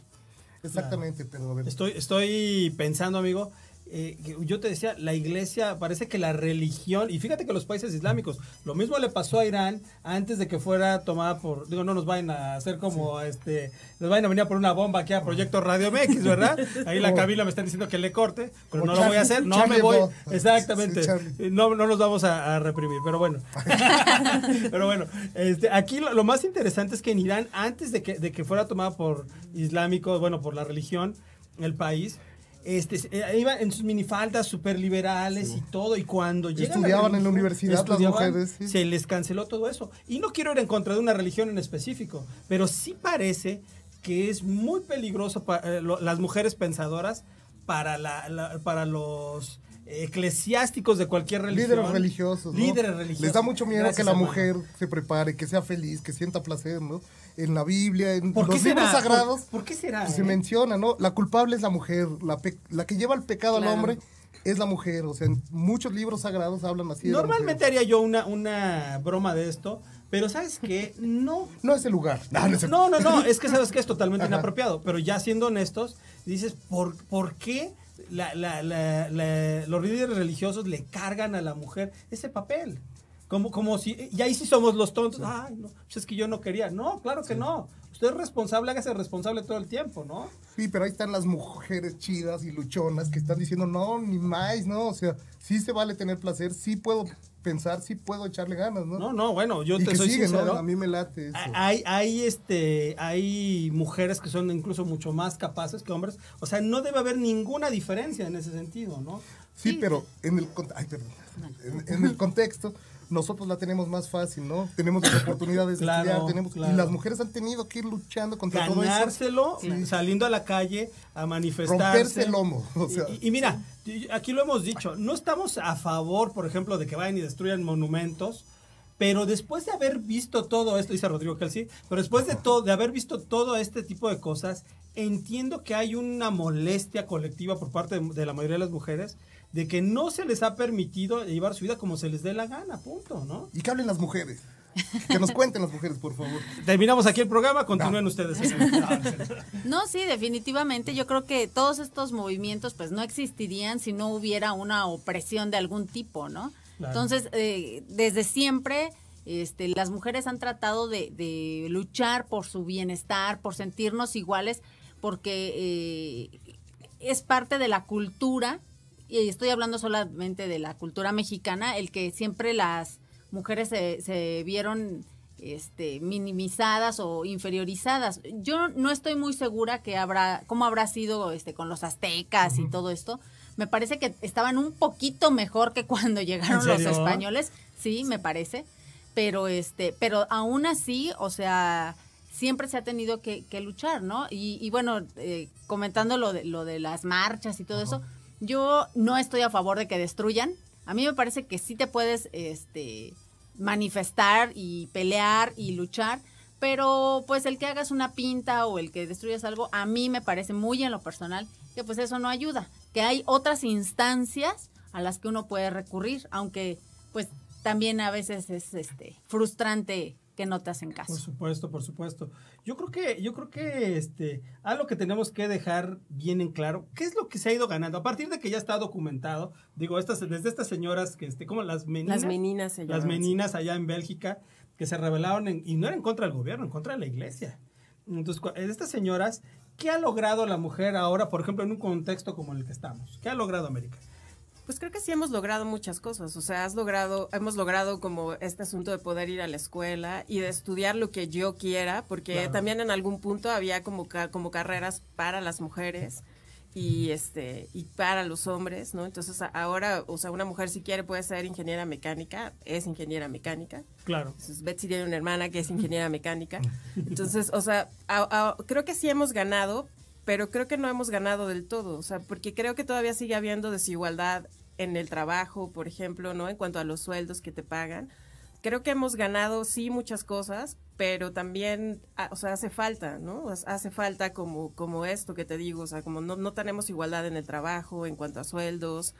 Exactamente, pero a ver. Estoy, estoy pensando, amigo, eh, yo te decía, la iglesia, parece que la religión, y fíjate que los países islámicos, lo mismo le pasó a Irán antes de que fuera tomada por, digo, no nos vayan a hacer como, este, nos vayan a venir a por una bomba aquí a Proyecto Radio MX, ¿verdad? Ahí la Camila me están diciendo que le corte, pero como no lo voy a hacer, no Charlie me voy, Hebdo. exactamente, Sí, Charlie. no, no nos vamos a, a reprimir, pero bueno. pero bueno, este, aquí lo, lo más interesante es que en Irán, antes de que, de que fuera tomada por islámicos, bueno, por la religión, el país, este, eh, iban en sus minifaldas súper liberales y todo, y cuando llegan Estudiaban en la universidad las mujeres, sí. se les canceló todo eso. Y no quiero ir en contra de una religión en específico, pero sí parece que es muy peligroso para las mujeres pensadoras para, la, la- para los eclesiásticos de cualquier religión. Líderes religiosos. ¿no? Líderes religiosos. Les da mucho miedo Gracias, que la hermano. mujer se prepare, que sea feliz, que sienta placer, ¿no? En la Biblia, en ¿Por los qué libros será? sagrados, ¿Por, por qué será? pues, se eh? menciona, ¿no? La culpable es la mujer, la, pe- la que lleva el pecado Claro. al hombre es la mujer. O sea, en muchos libros sagrados hablan así. de la Normalmente mujer. haría yo una, una broma de esto, pero ¿sabes qué? No. No es el lugar. No, no es el- No, no, no, es que sabes que es totalmente Ajá. inapropiado, pero ya siendo honestos, dices, ¿por, por qué la- la- la- los líderes religiosos le cargan a la mujer ese papel? Como, como si, y ahí sí somos los tontos, ay, no, pues es que yo no quería. No, claro que no. Usted es responsable, hágase responsable todo el tiempo, ¿no? Sí, pero ahí están las mujeres chidas y luchonas que están diciendo, no, ni más, ¿no? O sea, sí se vale tener placer, sí puedo pensar, sí puedo echarle ganas, ¿no? No, no, bueno, yo y te que soy sigue, sincero. ¿no? A mí me late eso. Hay, hay, este, hay mujeres que son incluso mucho más capaces que hombres. O sea, no debe haber ninguna diferencia en ese sentido, ¿no? Sí, pero en el, ay, perdón. En, en el contexto, nosotros la tenemos más fácil, ¿no? Tenemos las oportunidades de Claro, estudiar, tenemos, claro. y las mujeres han tenido que ir luchando contra todo eso. Ganárselo, saliendo a la calle a manifestarse. Romperse el lomo, o sea, y, y mira, aquí lo hemos dicho, no estamos a favor, por ejemplo, de que vayan y destruyan monumentos. Pero después de haber visto todo esto, dice Rodrigo Kelsey, pero después de todo, de haber visto todo este tipo de cosas, entiendo que hay una molestia colectiva por parte de, de la mayoría de las mujeres de que no se les ha permitido llevar su vida como se les dé la gana, punto, ¿no? Y que hablen las mujeres. Que nos cuenten las mujeres, por favor. Terminamos aquí el programa, continúen ustedes. No, sí, definitivamente. Yo creo que todos estos movimientos pues no existirían si no hubiera una opresión de algún tipo, ¿no? Claro. Entonces, eh, desde siempre este, las mujeres han tratado de, de luchar por su bienestar, por sentirnos iguales, porque eh, es parte de la cultura, y estoy hablando solamente de la cultura mexicana, el que siempre las mujeres se, se vieron este, minimizadas o inferiorizadas. Yo no estoy muy segura que habrá, cómo habrá sido este, con los aztecas y todo esto. Me parece que estaban un poquito mejor que cuando llegaron ¿En los españoles, sí, me parece. Pero este, pero aún así, o sea, siempre se ha tenido que, que luchar, ¿no? Y, y bueno, eh, comentando lo de, lo de las marchas y todo eso, yo no estoy a favor de que destruyan. A mí me parece que sí te puedes este, manifestar y pelear y luchar, pero pues el que hagas una pinta o el que destruyas algo, a mí me parece muy en lo personal que pues eso no ayuda, que hay otras instancias a las que uno puede recurrir, aunque pues también a veces es este frustrante que no te hacen Por caso. supuesto, por supuesto. Yo creo que, yo creo que este, algo que tenemos que dejar bien en claro, ¿qué es lo que se ha ido ganando? A partir de que ya está documentado, digo, estas, desde estas señoras que, este, como las meninas. Las meninas se Las meninas allá en Bélgica, que se rebelaron, en- y no era en contra del gobierno, en contra de la iglesia. Entonces, estas señoras, ¿qué ha logrado la mujer ahora, por ejemplo, en un contexto como el que estamos? ¿Qué ha logrado América? Pues creo que sí hemos logrado muchas cosas. O sea, has logrado, hemos logrado como este asunto de poder ir a la escuela y de estudiar lo que yo quiera, porque Claro. también en algún punto había como, como carreras para las mujeres y este y para los hombres, ¿no? Entonces ahora, o sea, una mujer si quiere puede ser ingeniera mecánica, es ingeniera mecánica. Claro. Entonces, Betsy tiene una hermana que es ingeniera mecánica. Entonces, o sea, a- a- creo que sí hemos ganado, pero creo que no hemos ganado del todo. O sea, porque creo que todavía sigue habiendo desigualdad en el trabajo, por ejemplo, ¿no? En cuanto a los sueldos que te pagan. Creo que hemos ganado, sí, muchas cosas, pero también, ah, o sea, hace falta, ¿no? Hace falta como, como esto que te digo, o sea, como no, no tenemos igualdad en el trabajo, en cuanto a sueldos,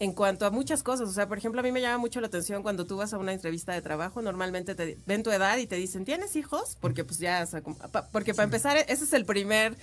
en cuanto a muchas cosas, o sea, por ejemplo, a mí me llama mucho la atención cuando tú vas a una entrevista de trabajo, normalmente te ven tu edad y te dicen, ¿tienes hijos? Porque pues ya, o sea, porque para empezar, ese es el primer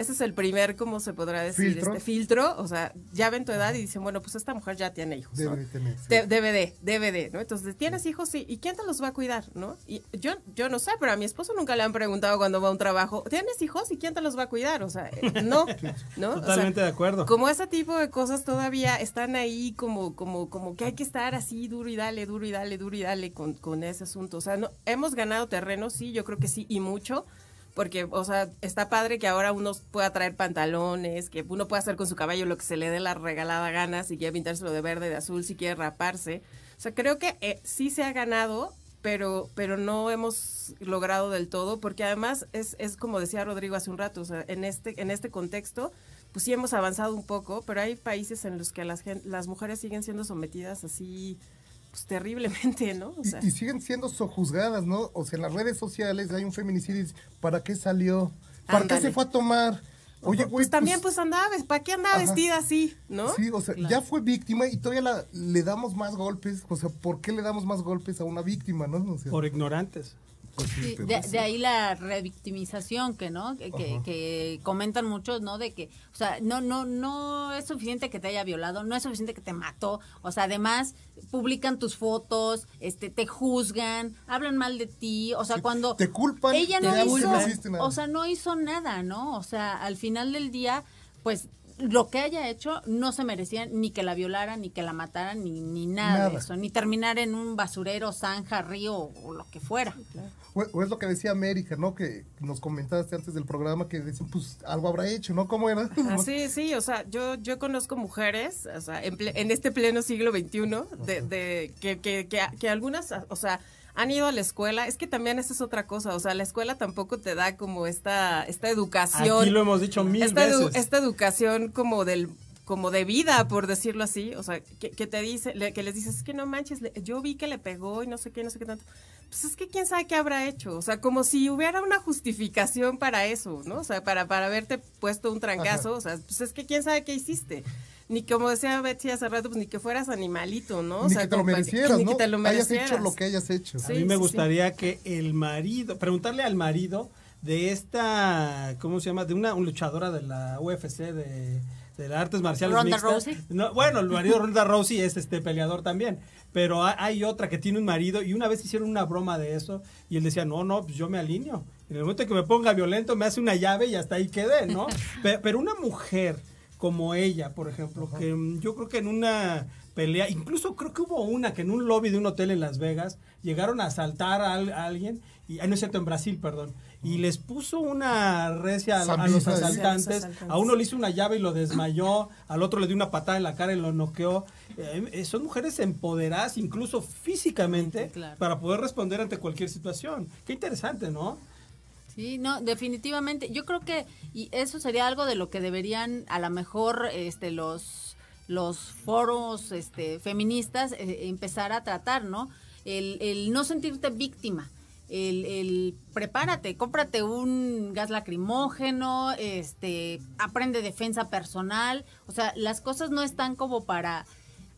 ese es el primer, ¿cómo se podrá decir? Filtro. Este filtro, o sea, ya ven tu edad y dicen, bueno, pues esta mujer ya tiene hijos. ¿no? Debe de tener, sí. De- debe de, debe de, ¿no? Entonces, ¿tienes hijos? Sí. ¿Y quién te los va a cuidar, no? Y yo, yo no sé, pero a mi esposo nunca le han preguntado cuando va a un trabajo, ¿tienes hijos? ¿Y quién te los va a cuidar? O sea, eh, no, ¿no? O sea, Totalmente de acuerdo. como ese tipo de cosas todavía están ahí como, como, como que hay que estar así duro y dale, duro y dale, duro y dale con, con ese asunto. O sea, no, hemos ganado terreno, sí, yo creo que sí, y mucho. Porque, o sea, está padre que ahora uno pueda traer pantalones, que uno pueda hacer con su caballo lo que se le dé la regalada gana, si quiere pintárselo de verde, de azul, si quiere raparse. O sea, creo que eh, sí se ha ganado, pero, pero no hemos logrado del todo, porque además es, es como decía Rodrigo hace un rato, o sea, en este, en este contexto, pues sí hemos avanzado un poco, pero hay países en los que las, las mujeres siguen siendo sometidas así, pues terriblemente, ¿no? O Y- sea, y, siguen siendo sojuzgadas, ¿no? O sea, en las redes sociales hay un feminicidio ¿para qué salió? ¿Para qué se fue a tomar? Oye, güey, pues también pues andaba, ¿para qué andaba Ajá. vestida así, no? Sí, o sea, ya fue víctima y todavía la- le damos más golpes. O sea, ¿por qué le damos más golpes a una víctima, no? O sea, Por ignorantes. Pues sí, de, de ahí la revictimización que no que, que- comentan muchos no de que o sea no no no es suficiente que te haya violado no es suficiente que te mató. O sea además publican tus fotos este te juzgan hablan mal de ti. O sea Sí, cuando te culpan ella no ya hizo no hiciste nada. o sea no hizo nada no o sea al final del día pues lo que haya hecho no se merecía ni que la violaran ni que la mataran ni, ni nada, de eso ni terminar en un basurero zanja río o lo que fuera O, o es lo que decía América, ¿no? Que nos comentaste antes del programa que decían, pues algo habrá hecho, ¿no? ¿Cómo era? Ah, sí, sí, o sea, yo, yo conozco mujeres, o sea, en, ple- en este pleno siglo XXI, de, de que, que, que, que algunas, o sea, han ido a la escuela, es que también esa es otra cosa, o sea, la escuela tampoco te da como esta, esta educación. Aquí lo hemos dicho mil esta, edu- veces. esta educación como del como de vida, por decirlo así, o sea, que, que te dice, le- que les dices, es que no manches, le- yo vi que le pegó y no sé qué, no sé qué tanto. Pues es que quién sabe qué habrá hecho, o sea, como si hubiera una justificación para eso, ¿no? O sea, para, para haberte puesto un trancazo, o sea, pues es que quién sabe qué hiciste. Ni como decía Betsy hace rato, pues ni que fueras animalito, ¿no? O Ni sea, que te lo merecieras, ni ¿no? que te lo hayas hecho lo que hayas hecho. A mí me sí, gustaría que el marido, preguntarle al marido de esta, ¿cómo se llama? De una un luchadora de la UFC de, de las artes marciales Ronda mixtas. Rousey. No, bueno, el marido de Ronda Rousey es este peleador también, pero ha- hay otra que tiene un marido y una vez hicieron una broma de eso y él decía, no, no, pues yo me alineo. En el momento que me ponga violento me hace una llave y hasta ahí quedé, ¿no? Pe- pero, una mujer como ella, por ejemplo, que mm, yo creo que en una pelea, incluso creo que hubo una que en un lobby de un hotel en Las Vegas llegaron a asaltar a, al- a alguien, y, ah, no es cierto, en Brasil, perdón, y les puso una recia a, a los asaltantes, A los asaltantes. a uno le hizo una llave y lo desmayó, al otro le dio una patada en la cara y lo noqueó. Eh, eh, son mujeres empoderadas incluso físicamente Claro. para poder responder ante cualquier situación. Qué interesante, ¿no? Sí, no, definitivamente. Yo creo que y eso sería algo de lo que deberían a lo mejor este los los foros este feministas eh, empezar a tratar, ¿no? El, el no sentirte víctima. El, prepárate, cómprate un gas lacrimógeno, este, aprende defensa personal, o sea, las cosas no están como para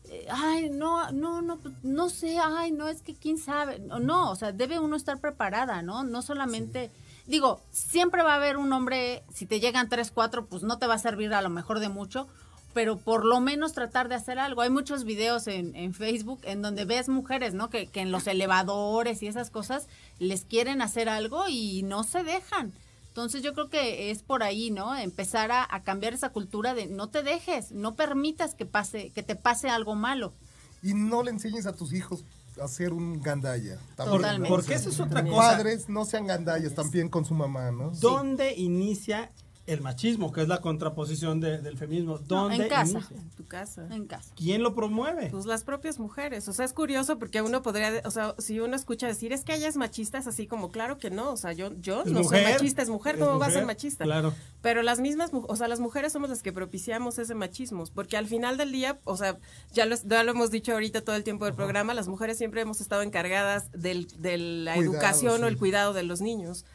eh, ay, no, no, no, pues, no sé, ay, no, es que quién sabe. No, no, o sea, debe uno estar preparada, ¿no? No solamente, digo, siempre va a haber un hombre, si te llegan tres, cuatro, pues no te va a servir a lo mejor de mucho, pero por lo menos tratar de hacer algo. Hay muchos videos en, en Facebook en donde ves mujeres, ¿no? Que, que en los elevadores y esas cosas les quieren hacer algo y no se dejan. Entonces yo creo que es por ahí, ¿no? Empezar a, a cambiar esa cultura de no te dejes, no permitas que pase, que te pase algo malo. Y no le enseñes a tus hijos a ser un gandalla. Por- Totalmente. porque esa es otra cosa. Padres no sean gandallas también con su mamá, ¿no? ¿Dónde inicia el machismo, que es la contraposición de- del feminismo? No, ¿Dónde en casa. inicia? En tu casa. En casa. ¿Quién lo promueve? Pues las propias mujeres, o sea, es curioso porque uno podría, o sea, si uno escucha decir, es que ella es machista, es así como, claro que no, o sea, yo, yo Es no mujer. soy machista, es mujer, Es ¿cómo va a ser machista? claro. Pero las mismas, o sea, las mujeres somos las que propiciamos ese machismo, porque al final del día, o sea, ya lo, ya lo hemos dicho ahorita todo el tiempo del programa, las mujeres siempre hemos estado encargadas del, de la Cuidado, educación o el cuidado de los niños.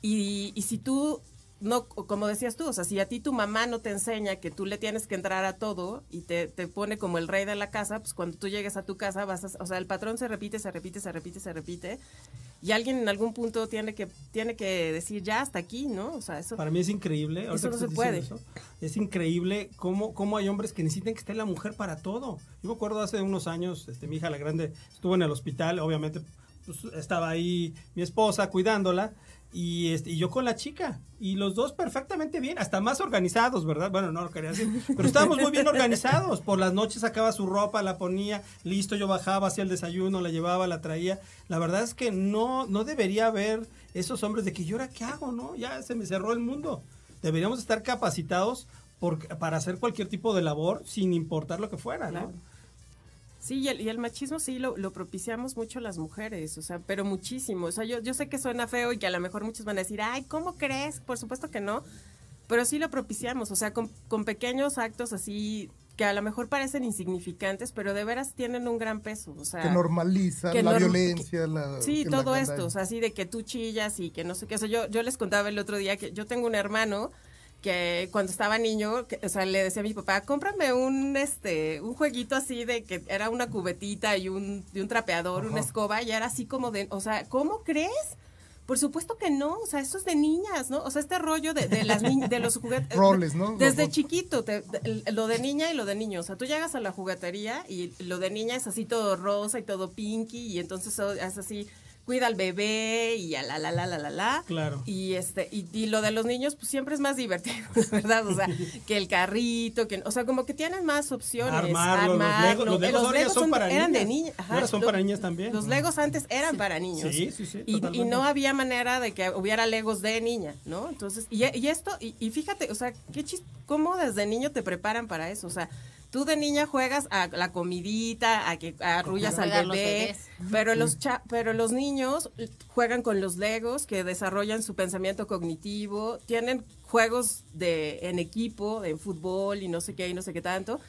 Y, y si tú no, como decías tú, o sea, si a ti tu mamá no te enseña que tú le tienes que entrar a todo y te, te pone como el rey de la casa, pues cuando tú llegues a tu casa vas a, o sea, el patrón se repite, se repite, se repite, se repite y alguien en algún punto tiene que tiene que decir ya hasta aquí, ¿no? O sea, eso Para mí es increíble. Eso no se puede. eso, es increíble cómo, cómo hay hombres que necesitan que esté la mujer para todo. Yo me acuerdo hace unos años, este, mi hija la grande estuvo en el hospital, obviamente pues, estaba ahí mi esposa cuidándola. Y, este, y yo con la chica, y los dos perfectamente bien, hasta más organizados, ¿verdad? Bueno, no lo quería decir, pero estábamos muy bien organizados. Por las noches sacaba su ropa, la ponía, listo, yo bajaba, hacía el desayuno, la llevaba, la traía. La verdad es que no, no debería haber esos hombres de que yo ahora qué hago, ¿no? Ya se me cerró el mundo. Deberíamos estar capacitados por, para hacer cualquier tipo de labor sin importar lo que fuera, ¿no? Sí, y el, y el machismo sí lo, lo propiciamos mucho las mujeres, o sea, pero muchísimo. O sea, yo, yo sé que suena feo y que a lo mejor muchos van a decir, ay, ¿cómo crees? Por supuesto que no, pero sí lo propiciamos, o sea, con, con pequeños actos así que a lo mejor parecen insignificantes, pero de veras tienen un gran peso, o sea... que normaliza que la norm- violencia, la, Sí, que todo esto, o sea, así de que tú chillas y que no sé qué. O sea, yo, yo les contaba el otro día que yo tengo un hermano que cuando estaba niño, que, o sea, le decía a mi papá, cómprame un este un jueguito así de que era una cubetita y un, y un trapeador, una escoba, y era así como de, o sea, ¿cómo crees? Por supuesto que no, o sea, eso es de niñas, ¿no? O sea, este rollo de, de las ni- de los juguetes. Roles, ¿no? Desde Los- chiquito, te- de- lo de niña y lo de niño. O sea, tú llegas a la juguetería y lo de niña es así todo rosa y todo pinky y entonces so- es así, cuida al bebé y a la la la la la la. Claro. Y este y, y lo de los niños pues siempre es más divertido, la verdad, o sea, que el carrito, que o sea, como que tienen más opciones, Armarlo, los. Legos- los son para eran de niñas. ajá, Ahora son para niñas también. Los Legos antes eran para niños. Sí, sí, sí, Y- Y, no había manera de que hubiera Legos de niña, ¿no? Entonces, y, y esto, y, y fíjate, o sea, qué chis, cómo desde niño te preparan para eso, o sea, tú de niña juegas a la comidita, a que arrullas al bebé, pero los cha- pero los niños juegan con los Legos que desarrollan su pensamiento cognitivo, tienen juegos de en equipo, en fútbol y no sé qué y no sé qué tanto.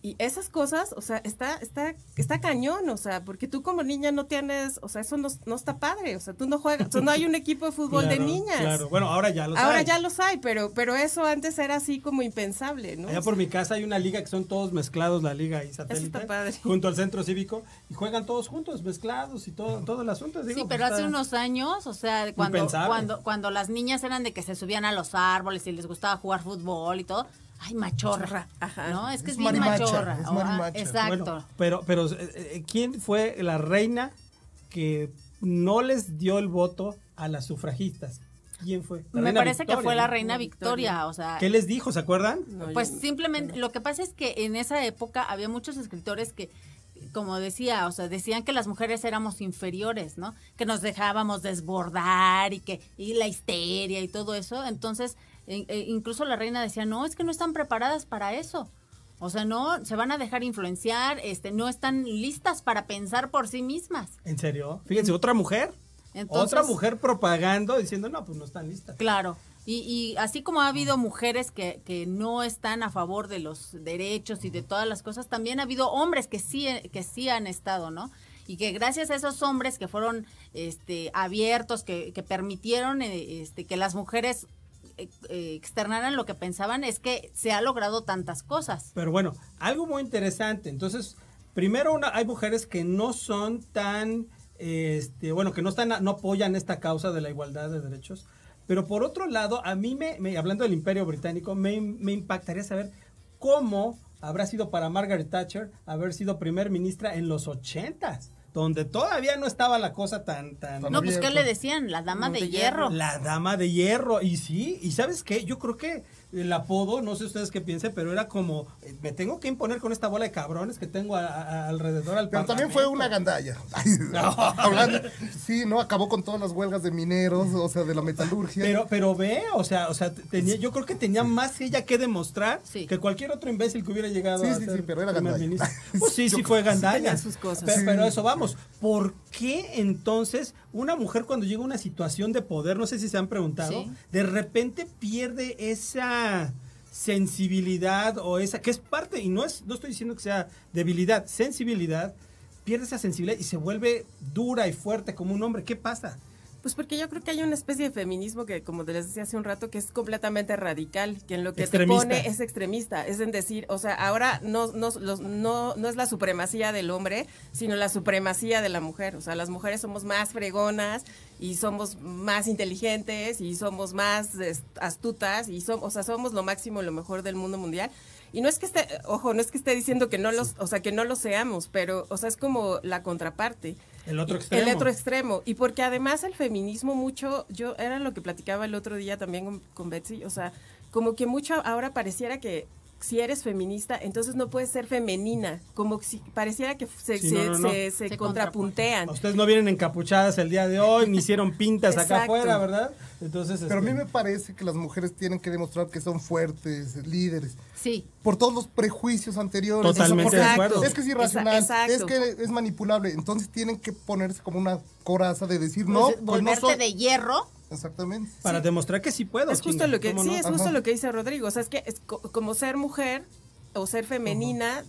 Y esas cosas, o sea, está, está, está cañón, o sea, porque tú como niña no tienes, o sea, eso no, no está padre, o sea, tú no juegas, o sea, no hay un equipo de fútbol de niñas. Claro, bueno, ahora ya lo Ahora hay. ya los hay, pero, pero eso antes era así como impensable, ¿no? Allá por mi casa hay una liga que son todos mezclados, la liga y satélite. está padre. Junto al centro cívico. Y juegan todos juntos, mezclados y todo, todo el asunto. Digo, Sí, pues pero hace está- unos años, o sea, cuando, Impensable. cuando, cuando las niñas eran de que se subían a los árboles y les gustaba jugar fútbol y todo, ay, machorra. Ajá. ¿No? Es que Es es, bien machorra. es Ah. Exacto. Bueno, pero, pero eh, eh, ¿quién fue la reina que no les dio el voto a las sufragistas? ¿Quién fue? La Me parece que Victoria, fue la ¿no? reina Victoria, o sea, ¿Qué les dijo? ¿Se acuerdan? No, pues yo- simplemente, lo que pasa es que en esa época había muchos escritores que, como decía, o sea, decían que las mujeres éramos inferiores, ¿no? Que nos dejábamos desbordar y que y la histeria y todo eso. Entonces, e- e incluso la reina decía, no, es que no están preparadas para eso. O sea, no, se van a dejar influenciar, este, no están listas para pensar por sí mismas. ¿En serio? Fíjense, otra mujer. Entonces- otra mujer propagando diciendo, no, pues no están listas. Claro. Y, y así como ha habido mujeres que, que no están a favor de los derechos y de todas las cosas, también ha habido hombres que sí, que sí han estado, ¿no? Y que gracias a esos hombres que fueron este, abiertos, que, que permitieron eh, este, que las mujeres eh, eh, externaran lo que pensaban, es que se ha logrado tantas cosas. Pero bueno, algo muy interesante. Entonces, primero una, hay mujeres que no son tan, este, bueno, que no están, no apoyan esta causa de la igualdad de derechos. Pero por otro lado, a mí me, me- hablando del Imperio Británico, me, me impactaría saber cómo habrá sido para Margaret Thatcher haber sido primer ministra en los ochentas, donde todavía no estaba la cosa tan, tan, No, pues ¿qué le decían? La dama No, de, de hierro. la dama de hierro. Y sí, y sabes qué, yo creo que el apodo, no sé ustedes qué piensen, pero era como, eh, me tengo que imponer con esta bola de cabrones que tengo a- a- alrededor al Pero también fue una gandalla. Hablando, sí, ¿no? Acabó con todas las huelgas de mineros, o sea, de la metalurgia. Pero, pero ve, o sea, o sea, tenía, yo creo que tenía más ella que demostrar Sí. que cualquier otro imbécil que hubiera llegado Sí, a sí, ser sí, pero era gandalla. ministro. Pues sí, sí fue gandalla. sus cosas. Pero, eso vamos. ¿Por qué entonces una mujer cuando llega a una situación de poder, no sé si se han preguntado, Sí. de repente pierde esa sensibilidad o esa que es parte y no es no estoy diciendo que sea debilidad, sensibilidad, pierde esa sensibilidad y se vuelve dura y fuerte como un hombre. ¿Qué pasa? Pues porque yo creo que hay una especie de feminismo que, como les decía hace un rato, que es completamente radical, que en lo que te pone es extremista. Es en decir, o sea, ahora no, no, no, no es la supremacía del hombre, sino la supremacía de la mujer. O sea, las mujeres somos más fregonas y somos más inteligentes y somos más astutas y somos, o sea, somos lo máximo y lo mejor del mundo mundial. Y no es que esté, ojo, no es que esté diciendo que no los, o sea, que no lo seamos, pero, o sea, es como la contraparte. El otro extremo. El otro extremo. Y porque además el feminismo mucho, yo era lo que platicaba el otro día también con, con Betsy, o sea, como que mucho ahora pareciera que si eres feminista, entonces no puedes ser femenina, como si pareciera que se, se, contrapuntean. Ustedes no vienen encapuchadas el día de hoy, ni hicieron pintas acá afuera, ¿verdad? Entonces, Pero a mí este, me parece que las mujeres tienen que demostrar que son fuertes, líderes. Sí. Por todos los prejuicios anteriores. Totalmente de acuerdo. Es que es irracional, es que es manipulable. Entonces tienen que ponerse como una coraza de decir, pues, no, pues volverte de hierro Exactamente. Para demostrar que sí puedo. Es justo lo que, sí, es justo lo que dice Rodrigo. O sea, es que es como ser mujer o ser femenina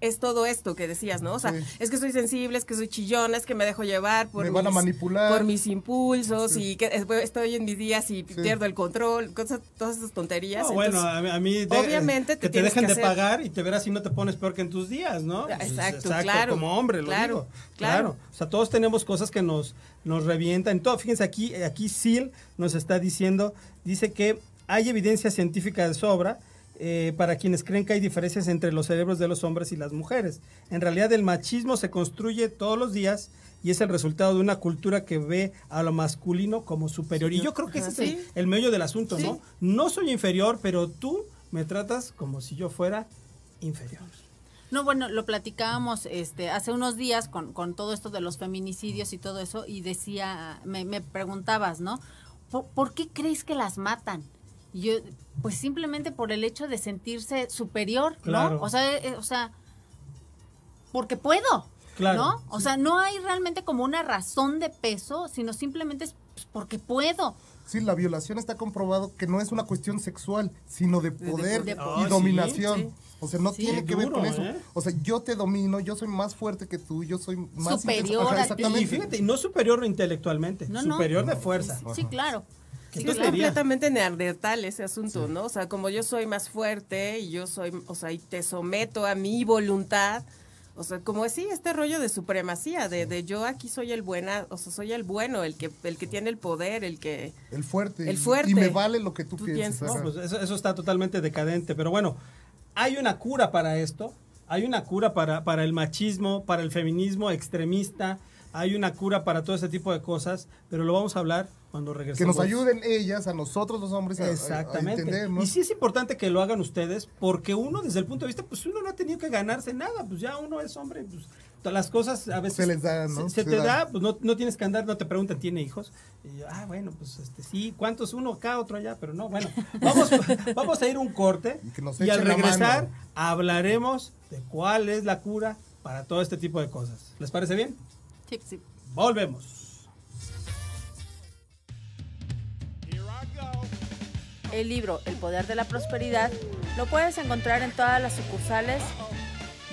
es todo esto que decías, ¿no? O sea, es que soy sensible, es que soy chillona, es que me dejo llevar por, mis, manipular. por mis impulsos y que estoy en mis días y pierdo el control, cosas, todas esas tonterías. bueno, a mí, obviamente que te, dejen de pagar y te verás si no te pones peor que en tus días, ¿no? Exacto, claro. Como hombre, lo digo. Claro. O sea, todos tenemos cosas que nos nos revientan. Todo, fíjense aquí, aquí Sil nos está diciendo, dice que hay evidencia científica de sobra eh, para quienes creen que hay diferencias entre los cerebros de los hombres y las mujeres. En realidad el machismo se construye todos los días y es el resultado de una cultura que ve a lo masculino como superior. y yo creo que ese es el, medio del asunto, ¿no? No soy inferior, pero tú me tratas como si yo fuera inferior. No, bueno, lo platicábamos este, hace unos días con, con todo esto de los feminicidios y todo eso, y decía, me, me preguntabas, ¿no? ¿Por, qué crees que las matan? Yo, pues simplemente por el hecho de sentirse superior, ¿no? O sea, eh, o sea, porque puedo, claro, ¿no? O sea, no hay realmente como una razón de peso, sino simplemente es pues, porque puedo. Sí, la violación está comprobado que no es una cuestión sexual, sino de poder y dominación. O sea, no tiene que ver con eso. ¿eh? O sea, yo te domino, yo soy más fuerte que tú, yo soy más superior. exactamente. Y fíjate, no superior intelectualmente, superior de fuerza. Sí, claro. Sí, es completamente neandertal ese asunto, ¿no? O sea, como yo soy más fuerte y yo soy, o sea, y te someto a mi voluntad, o sea, como así, este rollo de supremacía, de, de, yo aquí soy el buena, o sea, soy el bueno, el que, el que tiene el poder, el que... El fuerte. El fuerte. Y me vale lo que tú, piensas. pues eso, eso, está totalmente decadente, pero bueno, hay una cura para esto, hay una cura para, para el machismo, para el feminismo extremista, hay una cura para todo ese tipo de cosas, pero lo vamos a hablar cuando regresemos. Que nos ayuden ellas, a nosotros los hombres, Exactamente. Y sí es importante que lo hagan ustedes, porque uno desde el punto de vista, pues uno no ha tenido que ganarse nada, pues ya uno es hombre, pues las cosas a veces se les da, ¿no? Se, te da, pues no, no, tienes que andar, no te preguntan, ¿tiene hijos? Y yo, ah, bueno, pues este sí, ¿cuántos? Uno acá, otro allá, pero no, bueno, vamos, vamos a ir un corte y, al regresar hablaremos de cuál es la cura para todo este tipo de cosas. ¿Les parece bien? Sí, sí. Volvemos. El libro El Poder de la Prosperidad lo puedes encontrar en todas las sucursales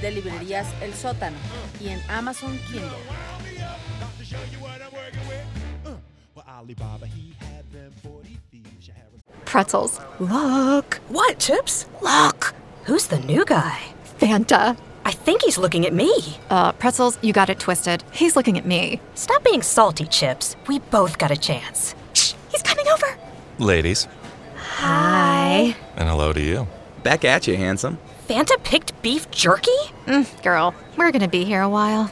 de librerías El Sótano y en Amazon Kindle. Pretzels. Look. What, Chips? Look. Who's the new guy? Fanta. I think he's looking at me. Uh, Pretzels, you got it twisted. He's looking at me. Stop being salty, Chips. We both got a chance. Shh, he's coming over. Ladies. Hi. And hello to you. Back at you, handsome. Fanta picked beef jerky? Mm, girl, we're gonna be here a while.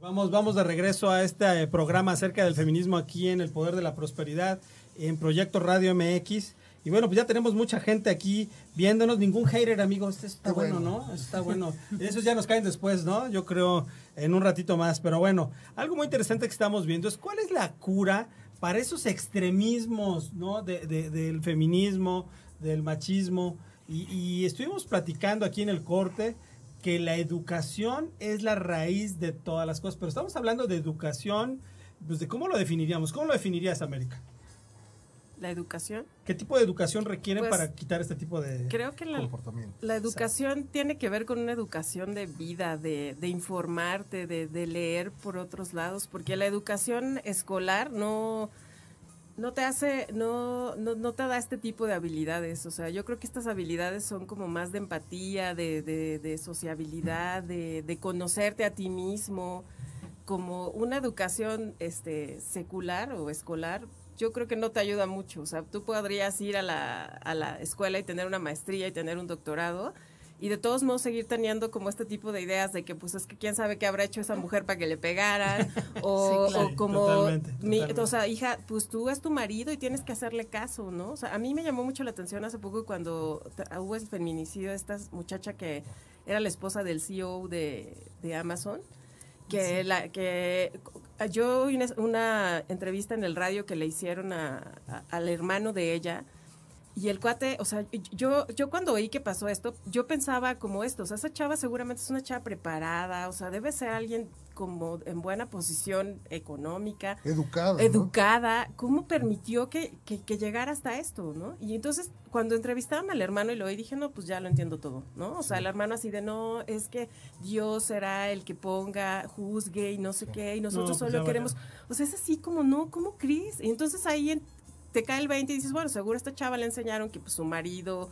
Vamos, vamos de regreso a este eh, programa acerca del feminismo aquí en El Poder de la Prosperidad, en Proyecto Radio MX. Y bueno, pues ya tenemos mucha gente aquí viéndonos. Ningún hater, amigo. Este está Qué bueno, bueno. ¿no? Eso está bueno. Esos ya nos caen después, ¿no? Yo creo en un ratito más. Pero bueno, algo muy interesante que estamos viendo es cuál es la cura para esos extremismos, ¿no? De- de- del feminismo, del machismo. Y, y estuvimos platicando aquí en el corte que la educación es la raíz de todas las cosas. Pero estamos hablando de educación, pues de cómo lo definiríamos. ¿Cómo lo definirías, América? La educación. ¿Qué tipo de educación requieren Pues, para quitar este tipo de Creo que la, Comportamiento. la educación tiene que ver con una educación de vida, de, de informarte, de, de leer por otros lados, porque la educación escolar no, no te hace, no, no, no te da este tipo de habilidades. O sea, yo creo que estas habilidades son como más de empatía, de, de, de sociabilidad, de, de conocerte a ti mismo, como una educación este, secular o escolar. Yo creo que no te ayuda mucho. O sea, tú podrías ir a la, a la escuela y tener una maestría y tener un doctorado, y de todos modos seguir teniendo como este tipo de ideas de que pues es que quién sabe qué habrá hecho esa mujer para que le pegaran o, Sí, claro. o como Totalmente, mi- totalmente. o sea hija pues tú es tu marido y tienes que hacerle caso no o sea a mí me llamó mucho la atención hace poco cuando hubo el feminicidio de esta muchacha que era la esposa del CEO de, de Amazon que la que yo oí una, una entrevista en el radio que le hicieron a- a- al hermano de ella y el cuate, o sea, yo, yo cuando oí que pasó esto, yo pensaba como esto, o sea, esa chava seguramente es una chava preparada, o sea, debe ser alguien como en buena posición económica, Educada. ¿no? educada, ¿cómo permitió que, que, que llegara hasta esto, no? Y entonces, cuando entrevistaron al hermano y lo oí, dije, no, pues ya lo entiendo todo, ¿no? O sea, el hermano así de, no, es que Dios será el que ponga, juzgue y no sé qué, y nosotros pues solo queremos, o sea, es así como, no, ¿cómo crees? Y entonces ahí en- te cae el 20 y dices, bueno, seguro a esta chava le enseñaron que pues, su marido,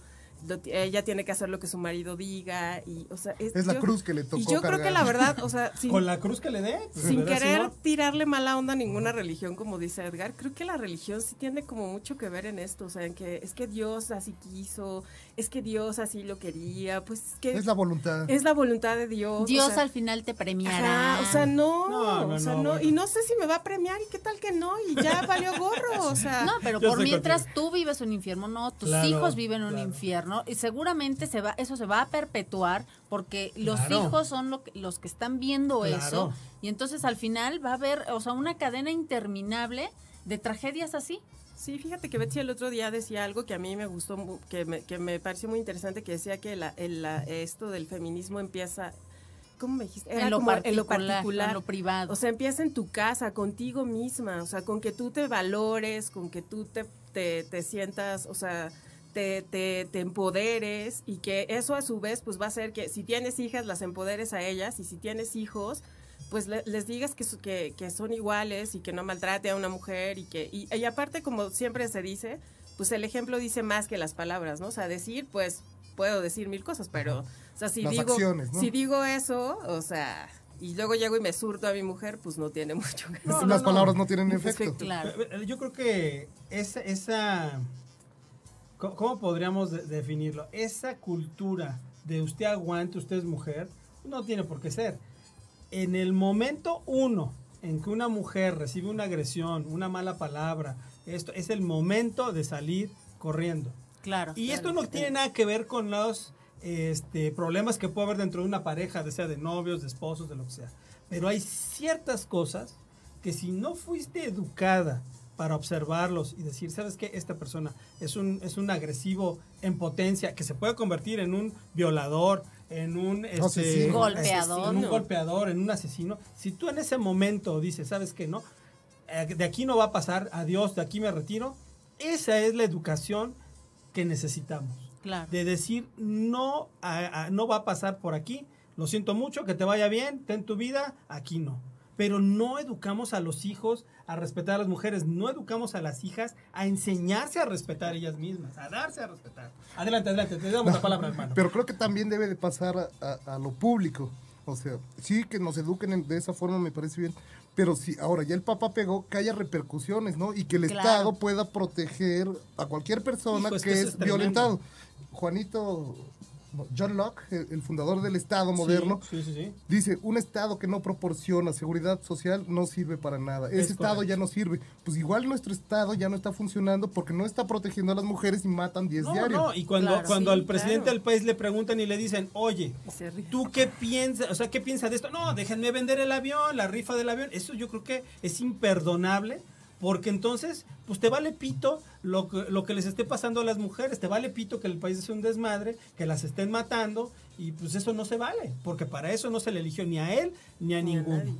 ella tiene que hacer lo que su marido diga, y, o sea, Es la cruz que le tocó Y yo creo que la verdad, o sea, sin, Con la cruz que le dé. pues, sin ¿verdad, querer tirarle mala onda a ninguna religión, como dice Edgar, creo que la religión sí tiene como mucho que ver en esto, o sea, en que es que Dios así quiso, es que Dios así lo quería, pues es que Es la voluntad. es la voluntad de Dios. o Dios sea, al final te premiará. Ajá, o sea, no, No, no, o sea, no, no, bueno. y no sé si me va a premiar y qué tal que no, y ya valió gorro, o sea. No, pero Yo por mientras contigo. tú vives un infierno, no, tus Claro, hijos viven un claro. infierno y seguramente se va, eso se va a perpetuar porque los Claro. hijos son lo que- los que están viendo Claro. eso y entonces al final va a haber, o sea, una cadena interminable de tragedias así. Sí, fíjate que Betsy el otro día decía algo que a mí me gustó, que me, que me pareció muy interesante, que decía que la, el- la- esto del feminismo empieza, ¿cómo me dijiste? En lo como en lo particular, particular, en lo privado. O sea, empieza en tu casa, contigo misma, o sea, con que tú te valores, con que tú te, te, te sientas, o sea, te, te, te empoderes y que eso a su vez pues va a hacer que si tienes hijas las empoderes a ellas y si tienes hijos pues le- les digas que, su- que, que son iguales y que no maltrate a una mujer y que y, y aparte como siempre se dice pues el ejemplo dice más que las palabras no o sea decir pues puedo decir mil cosas pero o sea si Las digo acciones, ¿no? si digo eso o sea y luego llego y me surto a mi mujer pues no tiene mucho que No, las palabras no tienen efecto. Efecto. Claro. Eh, Yo creo que esa, esa ¿cómo- ¿cómo podríamos de- definirlo? Esa cultura de usted aguante, usted es mujer, no tiene por qué ser. En el momento uno en que una mujer recibe una agresión, una mala palabra, esto es el momento de salir corriendo. Claro. Y esto no tiene nada que ver con los este, problemas que puede haber dentro de una pareja, de sea de novios, de esposos, de lo que sea. Pero hay ciertas cosas que si no fuiste educada para observarlos y decir, ¿sabes qué? Esta persona es un, es un agresivo en potencia que se puede convertir en un violador, en un este, Asesino. Golpeador. en un golpeador, en un asesino. Si tú en ese momento dices, ¿sabes qué? No, Eh, de aquí no va a pasar, adiós, de aquí me retiro. Esa es la educación que necesitamos Claro. de decir no a- a- no va a pasar por aquí lo siento mucho que te vaya bien ten tu vida aquí no pero no educamos a los hijos a respetar a las mujeres no educamos a las hijas a enseñarse a respetar ellas mismas a darse a respetar adelante adelante te damos la palabra hermano Pero creo que también debe de pasar a, a- a lo público. O sea, sí que nos eduquen en- de esa forma me parece bien. Pero si ahora ya el papá pegó, que haya repercusiones, ¿no? Y que el Claro. Estado pueda proteger a cualquier persona Hijo, es que que es, violentado. Juanito John Locke, el, fundador del Estado moderno, Sí, sí, sí. dice, un Estado que no proporciona seguridad social no sirve para nada. Ese Es Estado correcto. ya no sirve. Pues igual nuestro Estado ya no está funcionando porque no está protegiendo a las mujeres y matan 10 No, diarios. no, y cuando, Claro. cuando Sí, al presidente claro. del país le preguntan y le dicen, oye. ¿tú qué piensas? O sea, ¿qué piensas de esto? No, déjenme vender el avión, la rifa del avión. Eso yo creo que es imperdonable. Porque entonces, pues te vale pito lo que, lo que les esté pasando a las mujeres, te vale pito que el país sea un desmadre, que las estén matando, y pues eso no se vale, porque para eso no se le eligió ni a él ni a Ni ninguno.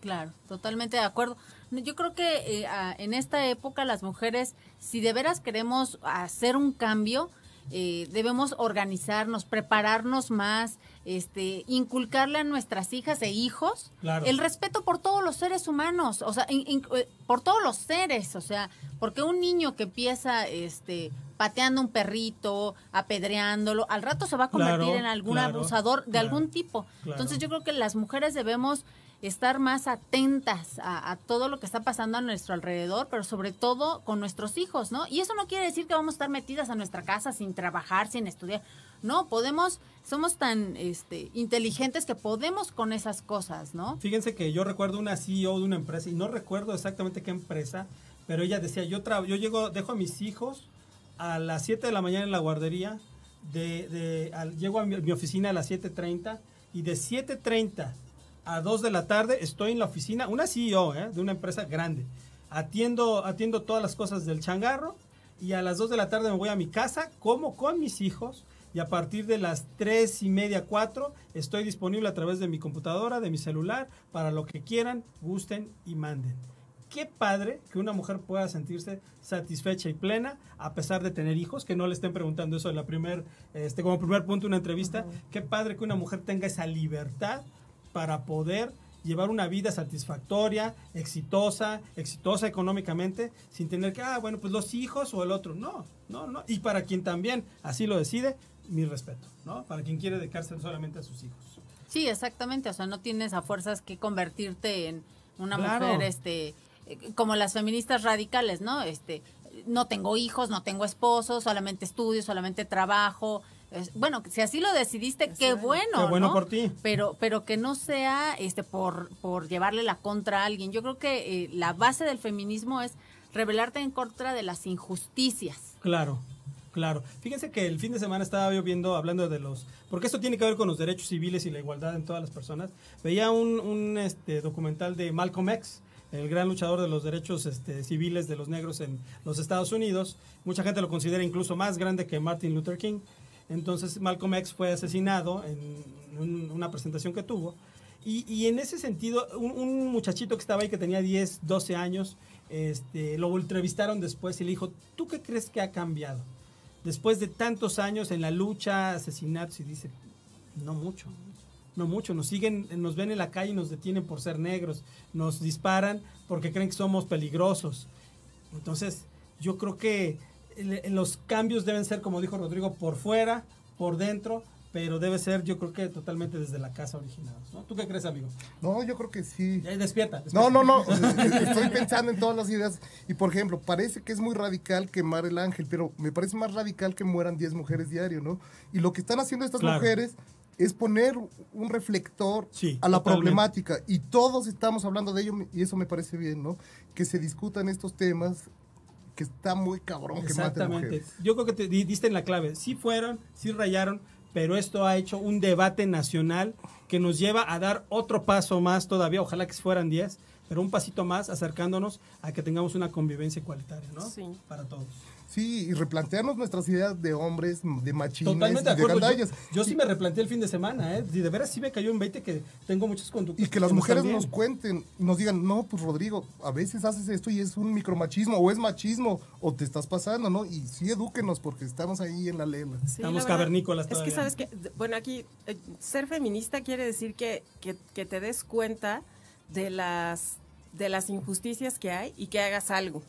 Claro, totalmente de acuerdo. Yo creo que eh, a- en esta época las mujeres, si de veras queremos hacer un cambio, eh, debemos organizarnos, prepararnos más, este, inculcarle a nuestras hijas e hijos Claro. el respeto por todos los seres humanos, o sea, in- in- eh, por todos los seres, o sea, porque un niño que empieza, este, pateando un perrito, apedreándolo, al rato se va a convertir Claro, en algún claro, abusador de algún tipo. Entonces yo creo que las mujeres debemos estar más atentas a, a todo lo que está pasando a nuestro alrededor, pero sobre todo con nuestros hijos, ¿no? Y eso no quiere decir que vamos a estar metidas a nuestra casa sin trabajar, sin estudiar. No, podemos, somos tan este, inteligentes que podemos con esas cosas, ¿no? Fíjense que yo recuerdo una CEO de una empresa y no recuerdo exactamente qué empresa, pero ella decía, yo tra- yo llego, dejo a mis hijos a las 7 de la mañana en la guardería, de, de- al- llego a mi, mi oficina a las 7.30 y de 7.30 a 2 de la tarde estoy en la oficina, una CEO ¿eh? de una empresa grande, atiendo, atiendo todas las cosas del changarro y a las 2 de la tarde me voy a mi casa, como con mis hijos y a partir de las 3 y media, 4 estoy disponible a través de mi computadora, de mi celular, para lo que quieran, gusten y manden. Qué padre que una mujer pueda sentirse satisfecha y plena a pesar de tener hijos, que no le estén preguntando eso en la primer, este, como primer punto de una entrevista. Qué padre que una mujer tenga esa libertad para poder llevar una vida satisfactoria, exitosa, exitosa económicamente, sin tener que, ah, bueno, pues los hijos o el otro. No, no, no. Y para quien también así lo decide, mi respeto, ¿no? Para quien quiere dedicarse solamente a sus hijos. Sí, exactamente. O sea, no tienes a fuerzas que convertirte en una Claro. mujer, este, eh, como las feministas radicales, ¿no? Este, no tengo hijos, no tengo esposo, solamente estudio, solamente trabajo. Bueno, si así lo decidiste, qué bueno, Qué bueno ¿no? por ti. Pero, pero que no sea, este, por, por llevarle la contra a alguien. Yo creo que eh, la base del feminismo es rebelarte en contra de las injusticias. Claro, claro. Fíjense que el fin de semana estaba yo viendo, hablando de los... Porque esto tiene que ver con los derechos civiles y la igualdad en todas las personas. Veía un, un, este, documental de Malcolm X, el gran luchador de los derechos este, civiles de los negros en los Estados Unidos. Mucha gente lo considera incluso más grande que Martin Luther King. Entonces Malcolm X fue asesinado en un- una presentación que tuvo. Y, en ese sentido, un, muchachito que estaba ahí que tenía 10, 12 años, este, lo entrevistaron después y le dijo, ¿tú qué crees que ha cambiado? Después de tantos años en la lucha, asesinatos, y dice, no mucho, no mucho, nos siguen, nos ven en la calle y nos detienen por ser negros, nos disparan porque creen que somos peligrosos. Entonces, yo creo que los cambios deben ser, como dijo Rodrigo, por fuera, por dentro, pero debe ser, yo creo que totalmente desde la casa originados. ¿no? ¿Tú qué crees, amigo? No, yo creo que sí. Ya, despierta, despierta. No, no, no. Estoy pensando en todas las ideas. Y por ejemplo, parece que es muy radical quemar el ángel, pero me parece más radical que mueran 10 mujeres diario, ¿no? Y lo que están haciendo estas Claro. mujeres es poner un reflector Sí, a la totalmente. problemática. Y todos estamos hablando de ello, y eso me parece bien, ¿no? Que se discutan estos temas, que está muy cabrón que maten Exactamente. mujeres. Yo creo que te di- diste en la clave. Sí fueron, sí rayaron, pero esto ha hecho un debate nacional que nos lleva a dar otro paso más todavía, ojalá que fueran 10, pero un pasito más acercándonos a que tengamos una convivencia igualitaria, ¿no? Sí. Para todos. Sí, y replantearnos nuestras ideas de hombres, de machines, Totalmente de de acuerdo. Yo, gandallas. yo sí me replanteé el fin de semana, ¿eh? Y de veras sí me cayó un 20 que tengo muchas conductas. Y que las mujeres nos cuenten, nos digan, no, pues Rodrigo, a veces haces esto y es un micromachismo, o es machismo, o te estás pasando, ¿no? Y sí edúquenos porque estamos ahí en la lela. Sí, Estamos la verdad, cavernícolas Es que todavía. sabes que, bueno, aquí eh, ser feminista quiere decir que, que, que te des cuenta de las, de las injusticias que hay y que hagas algo.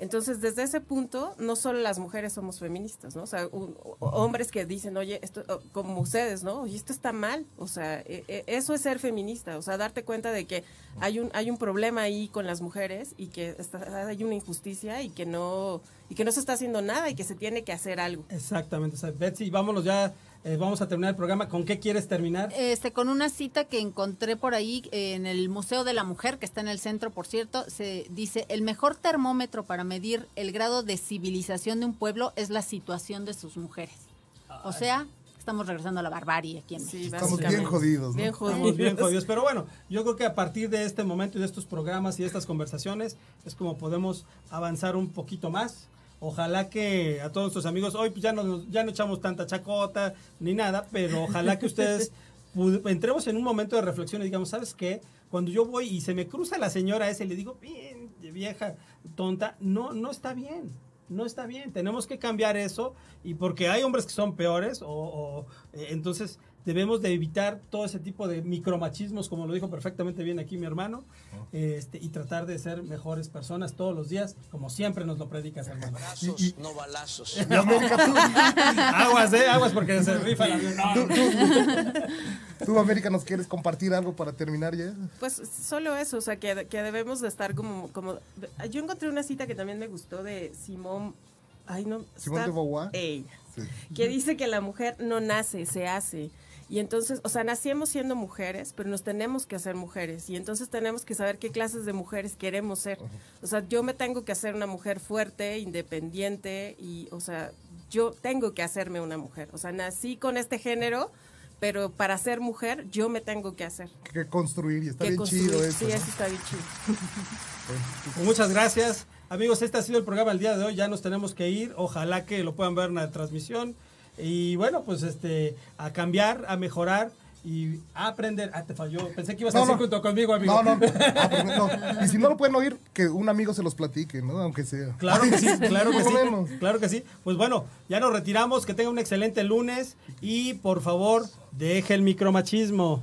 Entonces, desde ese punto, no solo las mujeres somos feministas, ¿no? O sea, un- hombres que dicen, oye, esto, como ustedes, ¿no? Oye, esto está mal. O sea, e- e- eso es ser feminista. O sea, darte cuenta de que hay un, hay un problema ahí con las mujeres y que está- hay una injusticia y que no, y que no se está haciendo nada y que se tiene que hacer algo. Exactamente. o sea, Betsy, vámonos ya eh, vamos a terminar el programa. ¿Con qué quieres terminar? Este, con una cita que encontré por ahí eh, en el Museo de la Mujer, que está en el centro, por cierto, se dice, el mejor termómetro para medir el grado de civilización de un pueblo es la situación de sus mujeres. O sea, estamos regresando a la barbarie aquí en Sí. Estamos bien jodidos, ¿no? Bien Estamos jodidos. bien jodidos. Pero bueno, yo creo que a partir de este momento y de estos programas y de estas conversaciones es como podemos avanzar un poquito más. Ojalá que a todos nuestros amigos, hoy pues ya no, ya no echamos tanta chacota ni nada, pero ojalá que ustedes entremos en un momento de reflexión y digamos, ¿sabes qué? Cuando yo voy y se me cruza la señora esa y le digo, bien, vieja, tonta, no, no está bien. No está bien, tenemos que cambiar eso y porque hay hombres que son peores o, o, eh, entonces debemos de evitar todo ese tipo de micromachismos como lo dijo perfectamente bien aquí mi hermano este, y tratar de ser mejores personas todos los días como siempre nos lo predicas hermano Y- y- no balazos. tú, aguas eh aguas porque se rifa No, no. tú, América, ¿nos quieres compartir algo para terminar ya? Pues solo eso, o sea, que, que debemos de estar como, como... Yo encontré una cita que también me gustó de Simón... Ay, no. Simone de Beauvoir. Sí. que dice que la mujer no nace, se hace. Y entonces, o sea, nacimos siendo mujeres, pero nos tenemos que hacer mujeres. Y entonces tenemos que saber qué clases de mujeres queremos ser. O sea, yo me tengo que hacer una mujer fuerte, independiente, y, o sea, yo tengo que hacerme una mujer. O sea, nací con este género, pero para ser mujer, yo me tengo que hacer. Que construir y está que bien construir. chido eso. Sí, ¿no? eso está bien chido. Pues muchas gracias amigos este ha sido el programa el día de hoy ya nos tenemos que ir ojalá que lo puedan ver en la transmisión y bueno pues este a cambiar a mejorar y a aprender ah te falló pensé que ibas a decir no. junto conmigo amigo No, no, ah, pero no. Y si no lo pueden oír, que un amigo se los platique, ¿no? Aunque sea. Claro que sí, claro que sí. Claro que sí. Pues bueno, ya nos retiramos. Que tenga un excelente lunes. Y por favor, deje el micromachismo.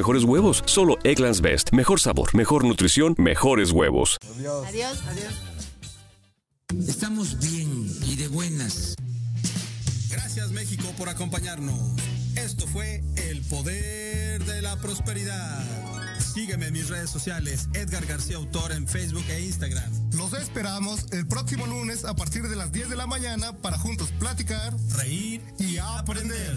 mejores huevos? Solo Egglands Best. Mejor sabor, mejor nutrición, mejores huevos. Adiós. Adiós. Estamos bien y de buenas. Gracias México por acompañarnos. Esto fue El Poder de la Prosperidad. Sígueme en mis redes sociales, Edgar García Autor en Facebook e Instagram. Los esperamos el próximo lunes a partir de las 10 de la mañana para juntos platicar Reír y aprender.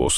Globus